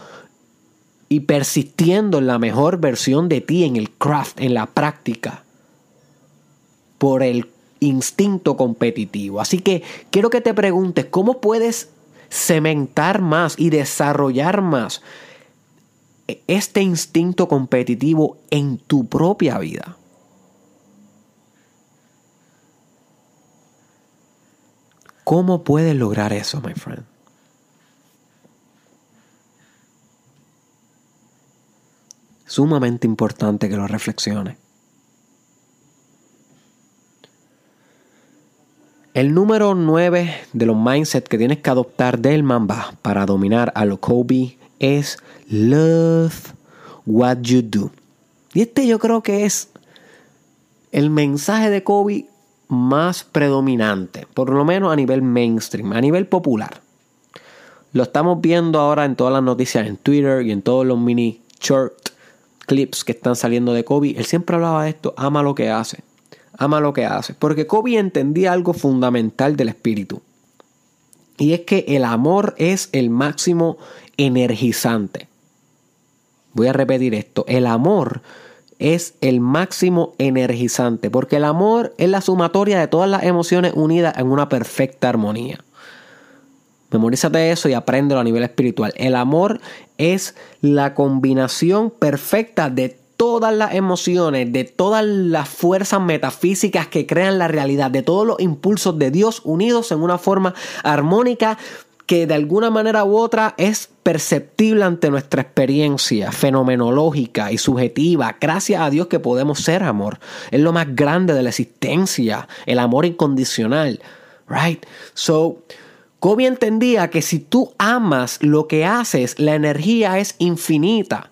y persistiendo en la mejor versión de ti, en el craft, en la práctica, por el instinto competitivo. Así que quiero que te preguntes, ¿cómo puedes cementar más y desarrollar más este instinto competitivo en tu propia vida. ¿Cómo puedes lograr eso, my friend? Sumamente importante que lo reflexiones. El número 9 de los mindsets que tienes que adoptar del Mamba para dominar a lo Kobe es love what you do. Y este yo creo que es el mensaje de Kobe más predominante, por lo menos a nivel mainstream, a nivel popular. Lo estamos viendo ahora en todas las noticias en Twitter y en todos los mini short clips que están saliendo de Kobe. Él siempre hablaba de esto, ama lo que hace. ama lo que haces. Porque Kobe entendía algo fundamental del espíritu. Y es que el amor es el máximo energizante. Voy a repetir esto. El amor es el máximo energizante. Porque el amor es la sumatoria de todas las emociones unidas en una perfecta armonía. Memorízate eso y apréndelo a nivel espiritual. El amor es la combinación perfecta de todas las emociones, de todas las fuerzas metafísicas que crean la realidad, de todos los impulsos de Dios unidos en una forma armónica que de alguna manera u otra es perceptible ante nuestra experiencia fenomenológica y subjetiva. Gracias a Dios que podemos ser amor. Es lo más grande de la existencia, el amor incondicional. Right? So, Kobe entendía que si tú amas lo que haces, la energía es infinita.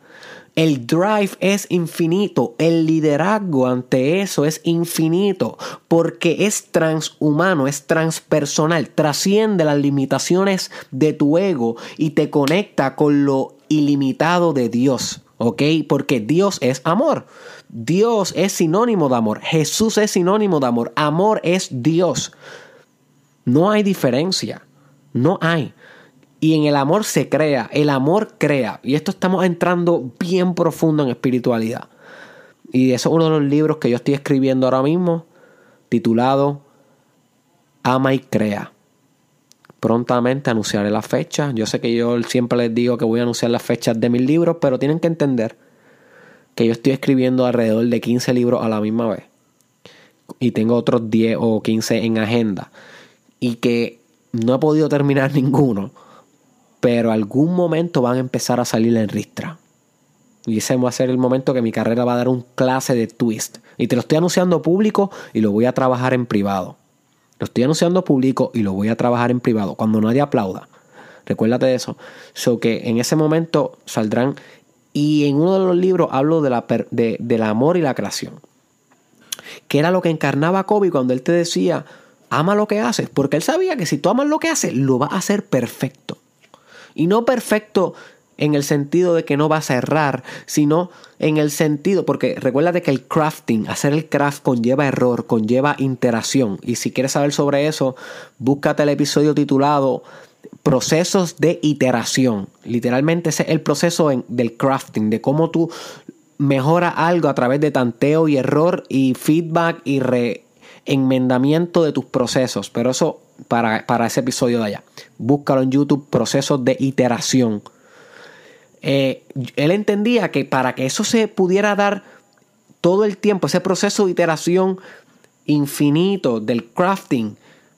El drive es infinito, el liderazgo ante eso es infinito, porque es transhumano, es transpersonal, trasciende las limitaciones de tu ego y te conecta con lo ilimitado de Dios, ¿ok? Porque Dios es amor. Dios es sinónimo de amor, Jesús es sinónimo de amor, amor es Dios. No hay diferencia, no hay. Y en el amor se crea, el amor crea. Y esto estamos entrando bien profundo en espiritualidad. Y eso es uno de los libros que yo estoy escribiendo ahora mismo, titulado Ama y Crea. Prontamente anunciaré la fecha. Yo sé que yo siempre les digo que voy a anunciar las fechas de mis libros, pero tienen que entender que yo estoy escribiendo alrededor de 15 libros a la misma vez. Y tengo otros 10 o 15 en agenda. Y que no he podido terminar [laughs] ninguno pero algún momento van a empezar a salir en ristra. Y ese va a ser el momento que mi carrera va a dar un clase de twist. Y te lo estoy anunciando público y lo voy a trabajar en privado. Lo estoy anunciando público y lo voy a trabajar en privado. Cuando nadie aplauda. Recuérdate de eso. So que en ese momento saldrán. Y en uno de los libros hablo de la, del amor y la creación. Que era lo que encarnaba Kobe cuando él te decía, ama lo que haces. Porque él sabía que si tú amas lo que haces, lo vas a hacer perfecto. Y no perfecto en el sentido de que no vas a errar, sino en el sentido, porque recuérdate que el crafting, hacer el craft conlleva error, conlleva interacción. Y si quieres saber sobre eso, búscate el episodio titulado Procesos de iteración. Literalmente ese es el proceso del crafting, de cómo tú mejoras algo a través de tanteo y error y feedback y reenmendamiento de tus procesos. Pero eso para, ese episodio de allá. Búscalo en YouTube, procesos de iteración. Eh, él entendía que para que eso se pudiera dar todo el tiempo, ese proceso de iteración infinito del crafting,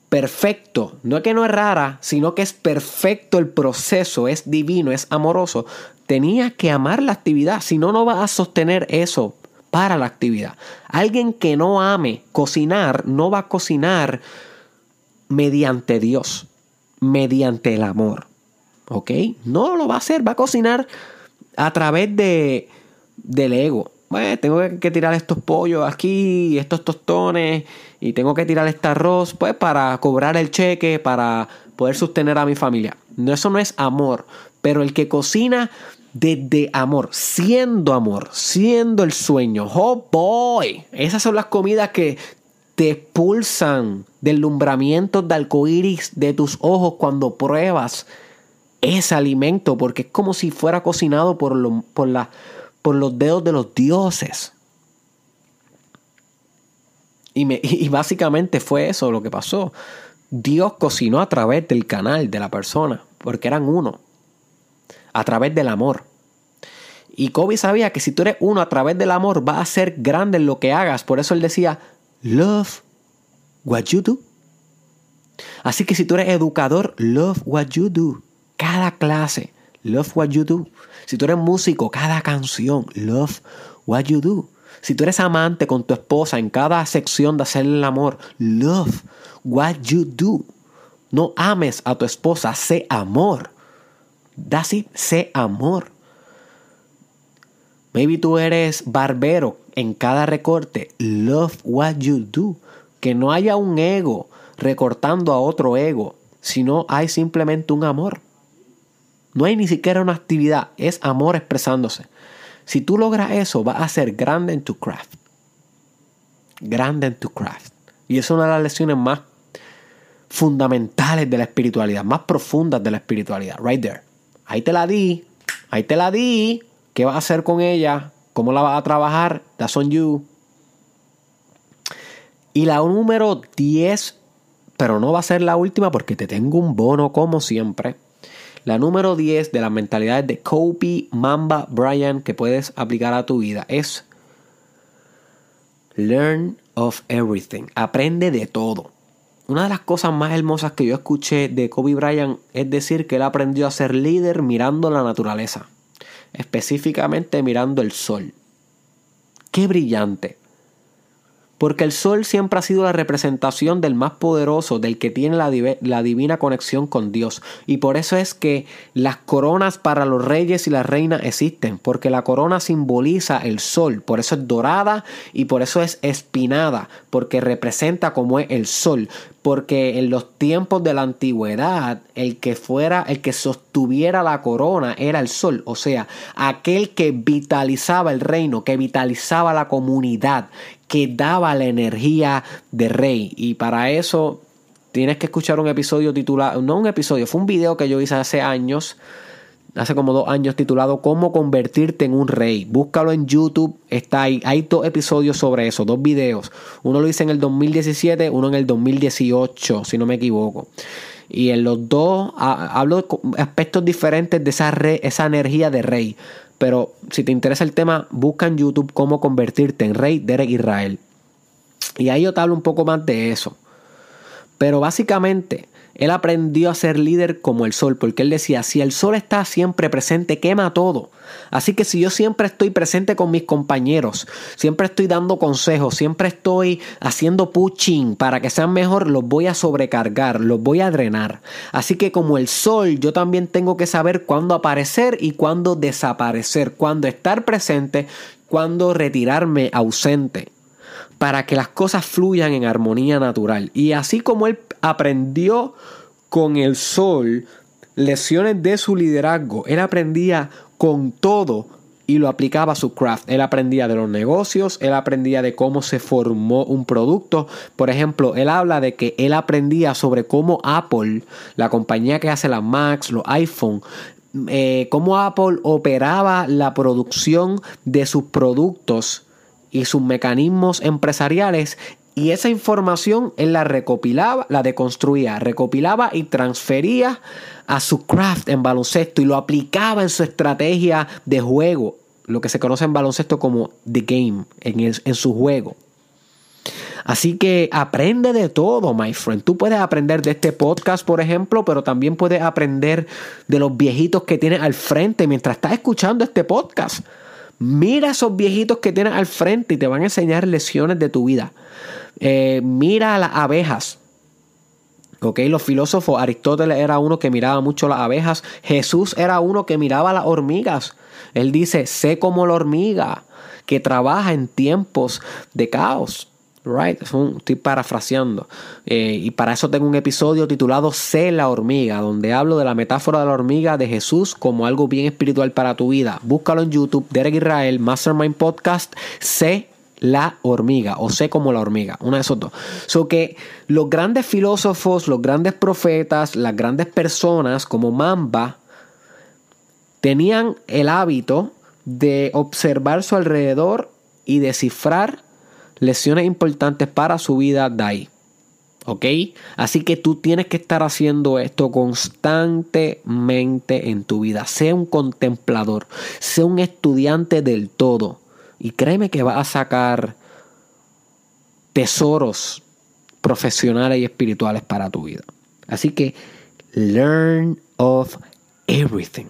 perfecto, no es que no es rara, sino que es perfecto el proceso, es divino, es amoroso, tenía que amar la actividad, si no, no va a sostener eso para la actividad. Alguien que no ame cocinar, no va a cocinar mediante Dios, mediante el amor. ¿Ok? No lo va a hacer, va a cocinar a través de, del ego. Bueno, tengo que tirar estos pollos aquí, estos tostones, y tengo que tirar este arroz, pues para cobrar el cheque, para poder sostener a mi familia. No, eso no es amor, pero el que cocina desde amor, siendo amor, siendo el sueño. Oh boy, esas son las comidas que te expulsan lumbramiento de arcoíris de tus ojos cuando pruebas ese alimento, porque es como si fuera cocinado por, por, la, por los dedos de los dioses. Y, me, y básicamente fue eso lo que pasó. Dios cocinó a través del canal de la persona, porque eran uno, a través del amor. Y Kobe sabía que si tú eres uno a través del amor, va a ser grande lo que hagas. Por eso él decía, love what you do. Así que si tú eres educador, love what you do. Cada clase, love what you do. Si tú eres músico, cada canción, love what you do. Si tú eres amante con tu esposa en cada sección de hacerle el amor, love what you do. No ames a tu esposa, sé amor. That's it, sé amor. Maybe tú eres barbero en cada recorte. Love what you do. Que no haya un ego recortando a otro ego, sino hay simplemente un amor. No hay ni siquiera una actividad, es amor expresándose. Si tú logras eso, vas a ser grande en tu craft. grande en tu craft. Y es una de las lecciones más fundamentales de la espiritualidad, más profundas de la espiritualidad. Right there. Ahí te la di. Ahí te la di. ¿Qué vas a hacer con ella? ¿Cómo la vas a trabajar? That's on you. Y la número 10, pero no va a ser la última porque te tengo un bono como siempre. La número 10 de las mentalidades de Kobe Mamba Bryant que puedes aplicar a tu vida es Learn of everything. Aprende de todo. Una de las cosas más hermosas que yo escuché de Kobe Bryant es decir que él aprendió a ser líder mirando la naturaleza, específicamente mirando el sol. Qué brillante. Porque el sol siempre ha sido la representación del más poderoso, del que tiene la, divina conexión con Dios. Y por eso es que las coronas para los reyes y las reinas existen, porque la corona simboliza el sol, por eso es dorada y por eso es espinada, porque representa como es el sol. Porque en los tiempos de la antigüedad, el que fuera, el que sostuviera la corona era el sol, o sea, aquel que vitalizaba el reino, que vitalizaba la comunidad, que daba la energía de rey. Y para eso tienes que escuchar un episodio titulado, no un episodio, fue un video que yo hice hace años, hace como dos años, titulado Cómo convertirte en un rey. Búscalo en YouTube, está ahí. Hay dos episodios sobre eso, dos videos. Uno lo hice en el 2017, uno en el 2018, si no me equivoco. Y en los dos hablo de aspectos diferentes de esa, esa energía de rey. Pero si te interesa el tema, busca en YouTube cómo convertirte en rey Derek Israel. Y ahí yo te hablo un poco más de eso. Pero básicamente, él aprendió a ser líder como el sol, porque él decía, si el sol está siempre presente, quema todo. Así que si yo siempre estoy presente con mis compañeros, siempre estoy dando consejos, siempre estoy haciendo pushing para que sean mejor, los voy a sobrecargar, los voy a drenar. Así que como el sol, yo también tengo que saber cuándo aparecer y cuándo desaparecer, cuándo estar presente, cuándo retirarme ausente para que las cosas fluyan en armonía natural. Y así como él aprendió con el sol lecciones de su liderazgo, él aprendía con todo y lo aplicaba a su craft. Él aprendía de los negocios, él aprendía de cómo se formó un producto. Por ejemplo, él habla de que él aprendía sobre cómo Apple, la compañía que hace las Macs, los iPhone, eh, cómo Apple operaba la producción de sus productos y sus mecanismos empresariales y esa información él la recopilaba, la deconstruía, recopilaba y transfería a su craft en baloncesto y lo aplicaba en su estrategia de juego, lo que se conoce en baloncesto como the game, en, en su juego. Así que aprende de todo, my friend. Tú puedes aprender de este podcast, por ejemplo, pero también puedes aprender de los viejitos que tienes al frente mientras estás escuchando este podcast. Mira esos viejitos que tienes al frente y te van a enseñar lecciones de tu vida. Eh, mira a las abejas. Ok, los filósofos, Aristóteles era uno que miraba mucho las abejas, Jesús era uno que miraba las hormigas. Él dice, sé como la hormiga que trabaja en tiempos de caos. Right, estoy parafraseando. Eh, y para eso tengo un episodio titulado Sé la hormiga, donde hablo de la metáfora de la hormiga de Jesús como algo bien espiritual para tu vida. Búscalo en YouTube, Derek Israel, Mastermind Podcast, Sé la hormiga o sé como la hormiga, una de esos dos. So que los grandes filósofos, los grandes profetas, las grandes personas como Mamba tenían el hábito de observar su alrededor y descifrar lecciones importantes para su vida de ahí. ¿Ok? Así que tú tienes que estar haciendo esto constantemente en tu vida. Sea un contemplador, sea un estudiante del todo. Y créeme que vas a sacar tesoros profesionales y espirituales para tu vida. Así que learn of everything.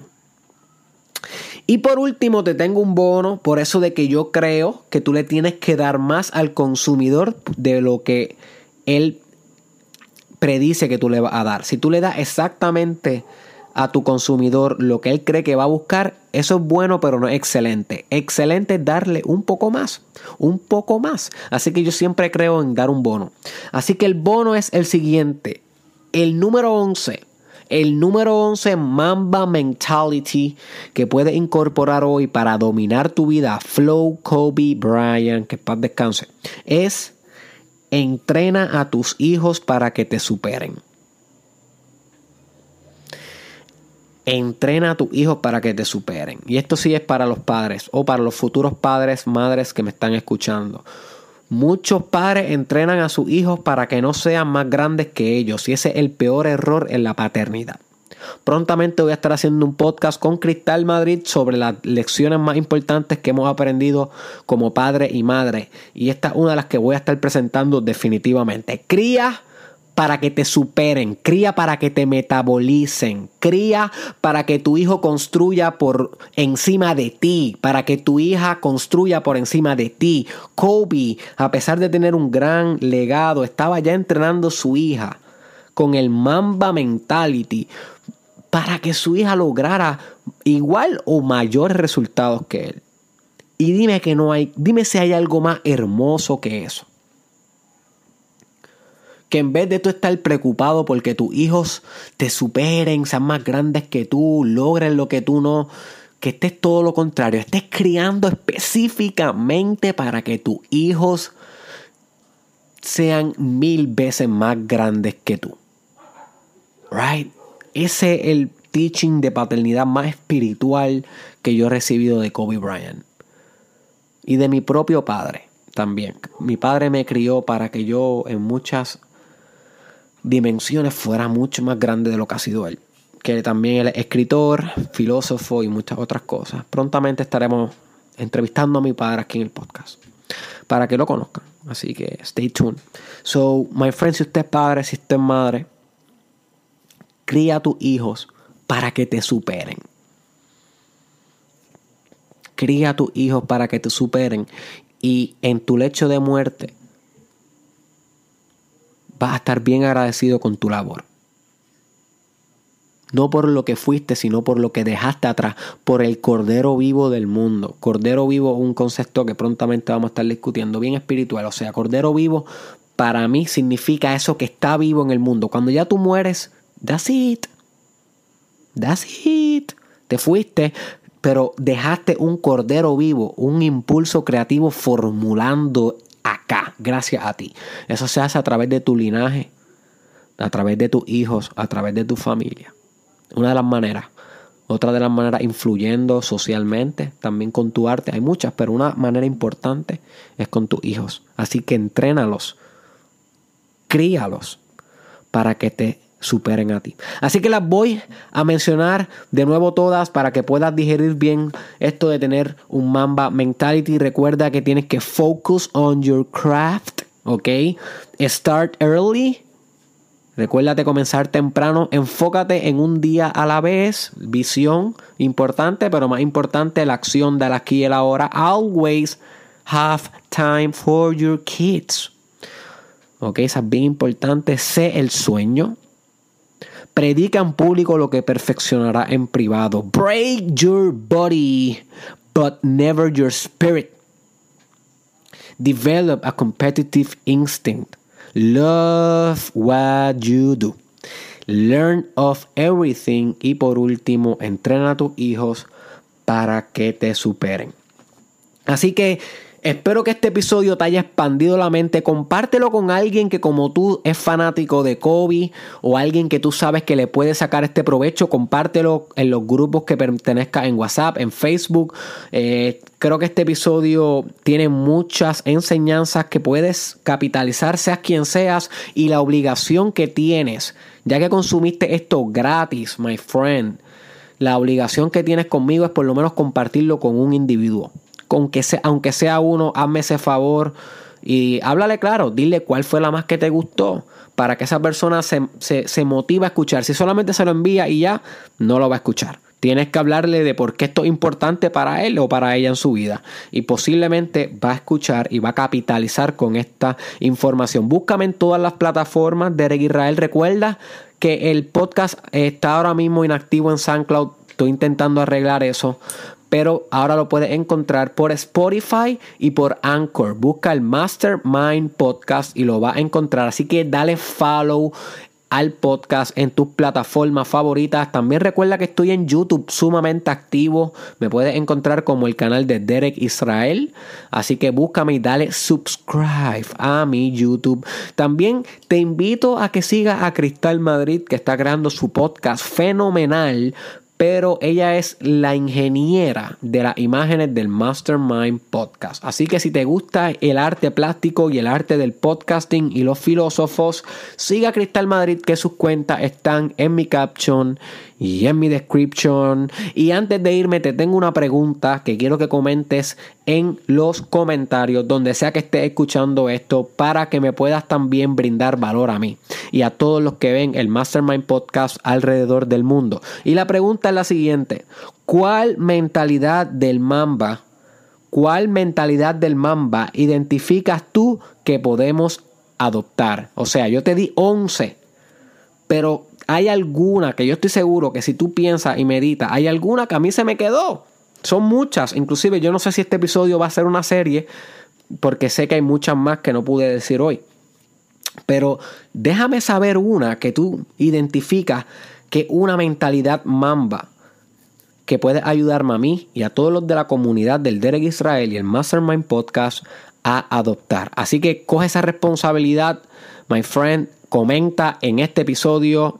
Y por último, te tengo un bono, por eso de que yo creo que tú le tienes que dar más al consumidor de lo que él predice que tú le vas a dar. Si tú le das exactamente a tu consumidor lo que él cree que va a buscar, eso es bueno, pero no es excelente. Excelente es darle un poco más, un poco más. Así que yo siempre creo en dar un bono. Así que el bono es el siguiente. El número 11 el número 11, Mamba Mentality, que puedes incorporar hoy para dominar tu vida, Flow Kobe Bryant, que paz descanse, es Entrena a tus hijos para que te superen. Entrena a tus hijos para que te superen. Y esto sí es para los padres o para los futuros padres, madres que me están escuchando. Muchos padres entrenan a sus hijos para que no sean más grandes que ellos y ese es el peor error en la paternidad. Prontamente voy a estar haciendo un podcast con Cristal Madrid sobre las lecciones más importantes que hemos aprendido como padre y madre. Y esta es una de las que voy a estar presentando definitivamente. Cría para que te superen, cría para que te metabolicen, cría para que tu hijo construya por encima de ti, para que tu hija construya por encima de ti. Kobe, a pesar de tener un gran legado, estaba ya entrenando a su hija con el Mamba Mentality para que su hija lograra igual o mayores resultados que él. Y dime que no hay, dime si hay algo más hermoso que eso que en vez de tú estar preocupado porque tus hijos te superen, sean más grandes que tú, logren lo que tú no, que estés todo lo contrario, estés criando específicamente para que tus hijos sean mil veces más grandes que tú. Right? Ese es el teaching de paternidad más espiritual que yo he recibido de Kobe Bryant. Y de mi propio padre también. Mi padre me crió para que yo en muchas dimensiones fuera mucho más grande de lo que ha sido él. Que también es escritor, filósofo y muchas otras cosas. Prontamente estaremos entrevistando a mi padre aquí en el podcast. Para que lo conozcan. Así que stay tuned. So, my friends, si usted es padre, si usted es madre, cría a tus hijos para que te superen. Cría a tus hijos para que te superen. Y en tu lecho de muerte, vas a estar bien agradecido con tu labor. No por lo que fuiste, sino por lo que dejaste atrás, por el Cordero Vivo del mundo. Cordero Vivo, un concepto que prontamente vamos a estar discutiendo, bien espiritual. O sea, Cordero Vivo para mí significa eso que está vivo en el mundo. Cuando ya tú mueres, that's it. That's it. Te fuiste, pero dejaste un Cordero Vivo, un impulso creativo formulando acá, gracias a ti. Eso se hace a través de tu linaje, a través de tus hijos, a través de tu familia. Una de las maneras. Otra de las maneras influyendo socialmente, también con tu arte. Hay muchas, pero una manera importante es con tus hijos. Así que entrénalos, críalos para que te superen a ti. Así que las voy a mencionar de nuevo todas para que puedas digerir bien esto de tener un Mamba mentality. Recuerda que tienes que focus on your craft, ¿ok? Start early. Recuérdate comenzar temprano, enfócate en un día a la vez, visión importante, pero más importante la acción de aquí y el ahora. Always have time for your kids. Ok, eso es bien importante. Sé el sueño, Predica en público lo que perfeccionará en privado. Break your body, but never your spirit. Develop a competitive instinct. Love what you do. Learn of everything. Y por último, entrena a tus hijos para que te superen. Así que Espero que este episodio te haya expandido la mente. Compártelo con alguien que como tú es fanático de Kobe o alguien que tú sabes que le puede sacar este provecho. Compártelo en los grupos que pertenezca en WhatsApp, en Facebook. Eh, creo que este episodio tiene muchas enseñanzas que puedes capitalizar, seas quien seas, y la obligación que tienes, ya que consumiste esto gratis, my friend. La obligación que tienes conmigo es por lo menos compartirlo con un individuo aunque sea uno, hazme ese favor y háblale claro, dile cuál fue la más que te gustó para que esa persona se, se, motive a escuchar. Si solamente se lo envía y ya, no lo va a escuchar. Tienes que hablarle de por qué esto es importante para él o para ella en su vida. Y posiblemente va a escuchar y va a capitalizar con esta información. Búscame en todas las plataformas de Reg Israel. Recuerda que el podcast está ahora mismo inactivo en SoundCloud. Estoy intentando arreglar eso pero ahora lo puedes encontrar por Spotify y por Anchor. Busca el Mastermind Podcast y lo vas a encontrar. Así que dale follow al podcast en tus plataformas favoritas. También recuerda que estoy en YouTube sumamente activo. Me puedes encontrar como el canal de Derek Israel. Así que búscame y dale subscribe a mi YouTube. También te invito a que sigas a Cristal Madrid que está creando su podcast fenomenal pero ella es la ingeniera de las imágenes del Mastermind Podcast. Así que si te gusta el arte plástico y el arte del podcasting y los filósofos, siga Cristal Madrid que sus cuentas están en mi caption y en mi description. Y antes de irme te tengo una pregunta que quiero que comentes en los comentarios donde sea que estés escuchando esto para que me puedas también brindar valor a mí y a todos los que ven el Mastermind Podcast alrededor del mundo. Y la pregunta es la siguiente, ¿cuál mentalidad del mamba, cuál mentalidad del mamba identificas tú que podemos adoptar? O sea, yo te di 11, pero hay alguna que yo estoy seguro que si tú piensas y meditas, hay alguna que a mí se me quedó. Son muchas, inclusive yo no sé si este episodio va a ser una serie, porque sé que hay muchas más que no pude decir hoy. Pero déjame saber una que tú identificas que una mentalidad mamba que puede ayudarme a mí y a todos los de la comunidad del Derek Israel y el Mastermind Podcast a adoptar. Así que coge esa responsabilidad, my friend, comenta en este episodio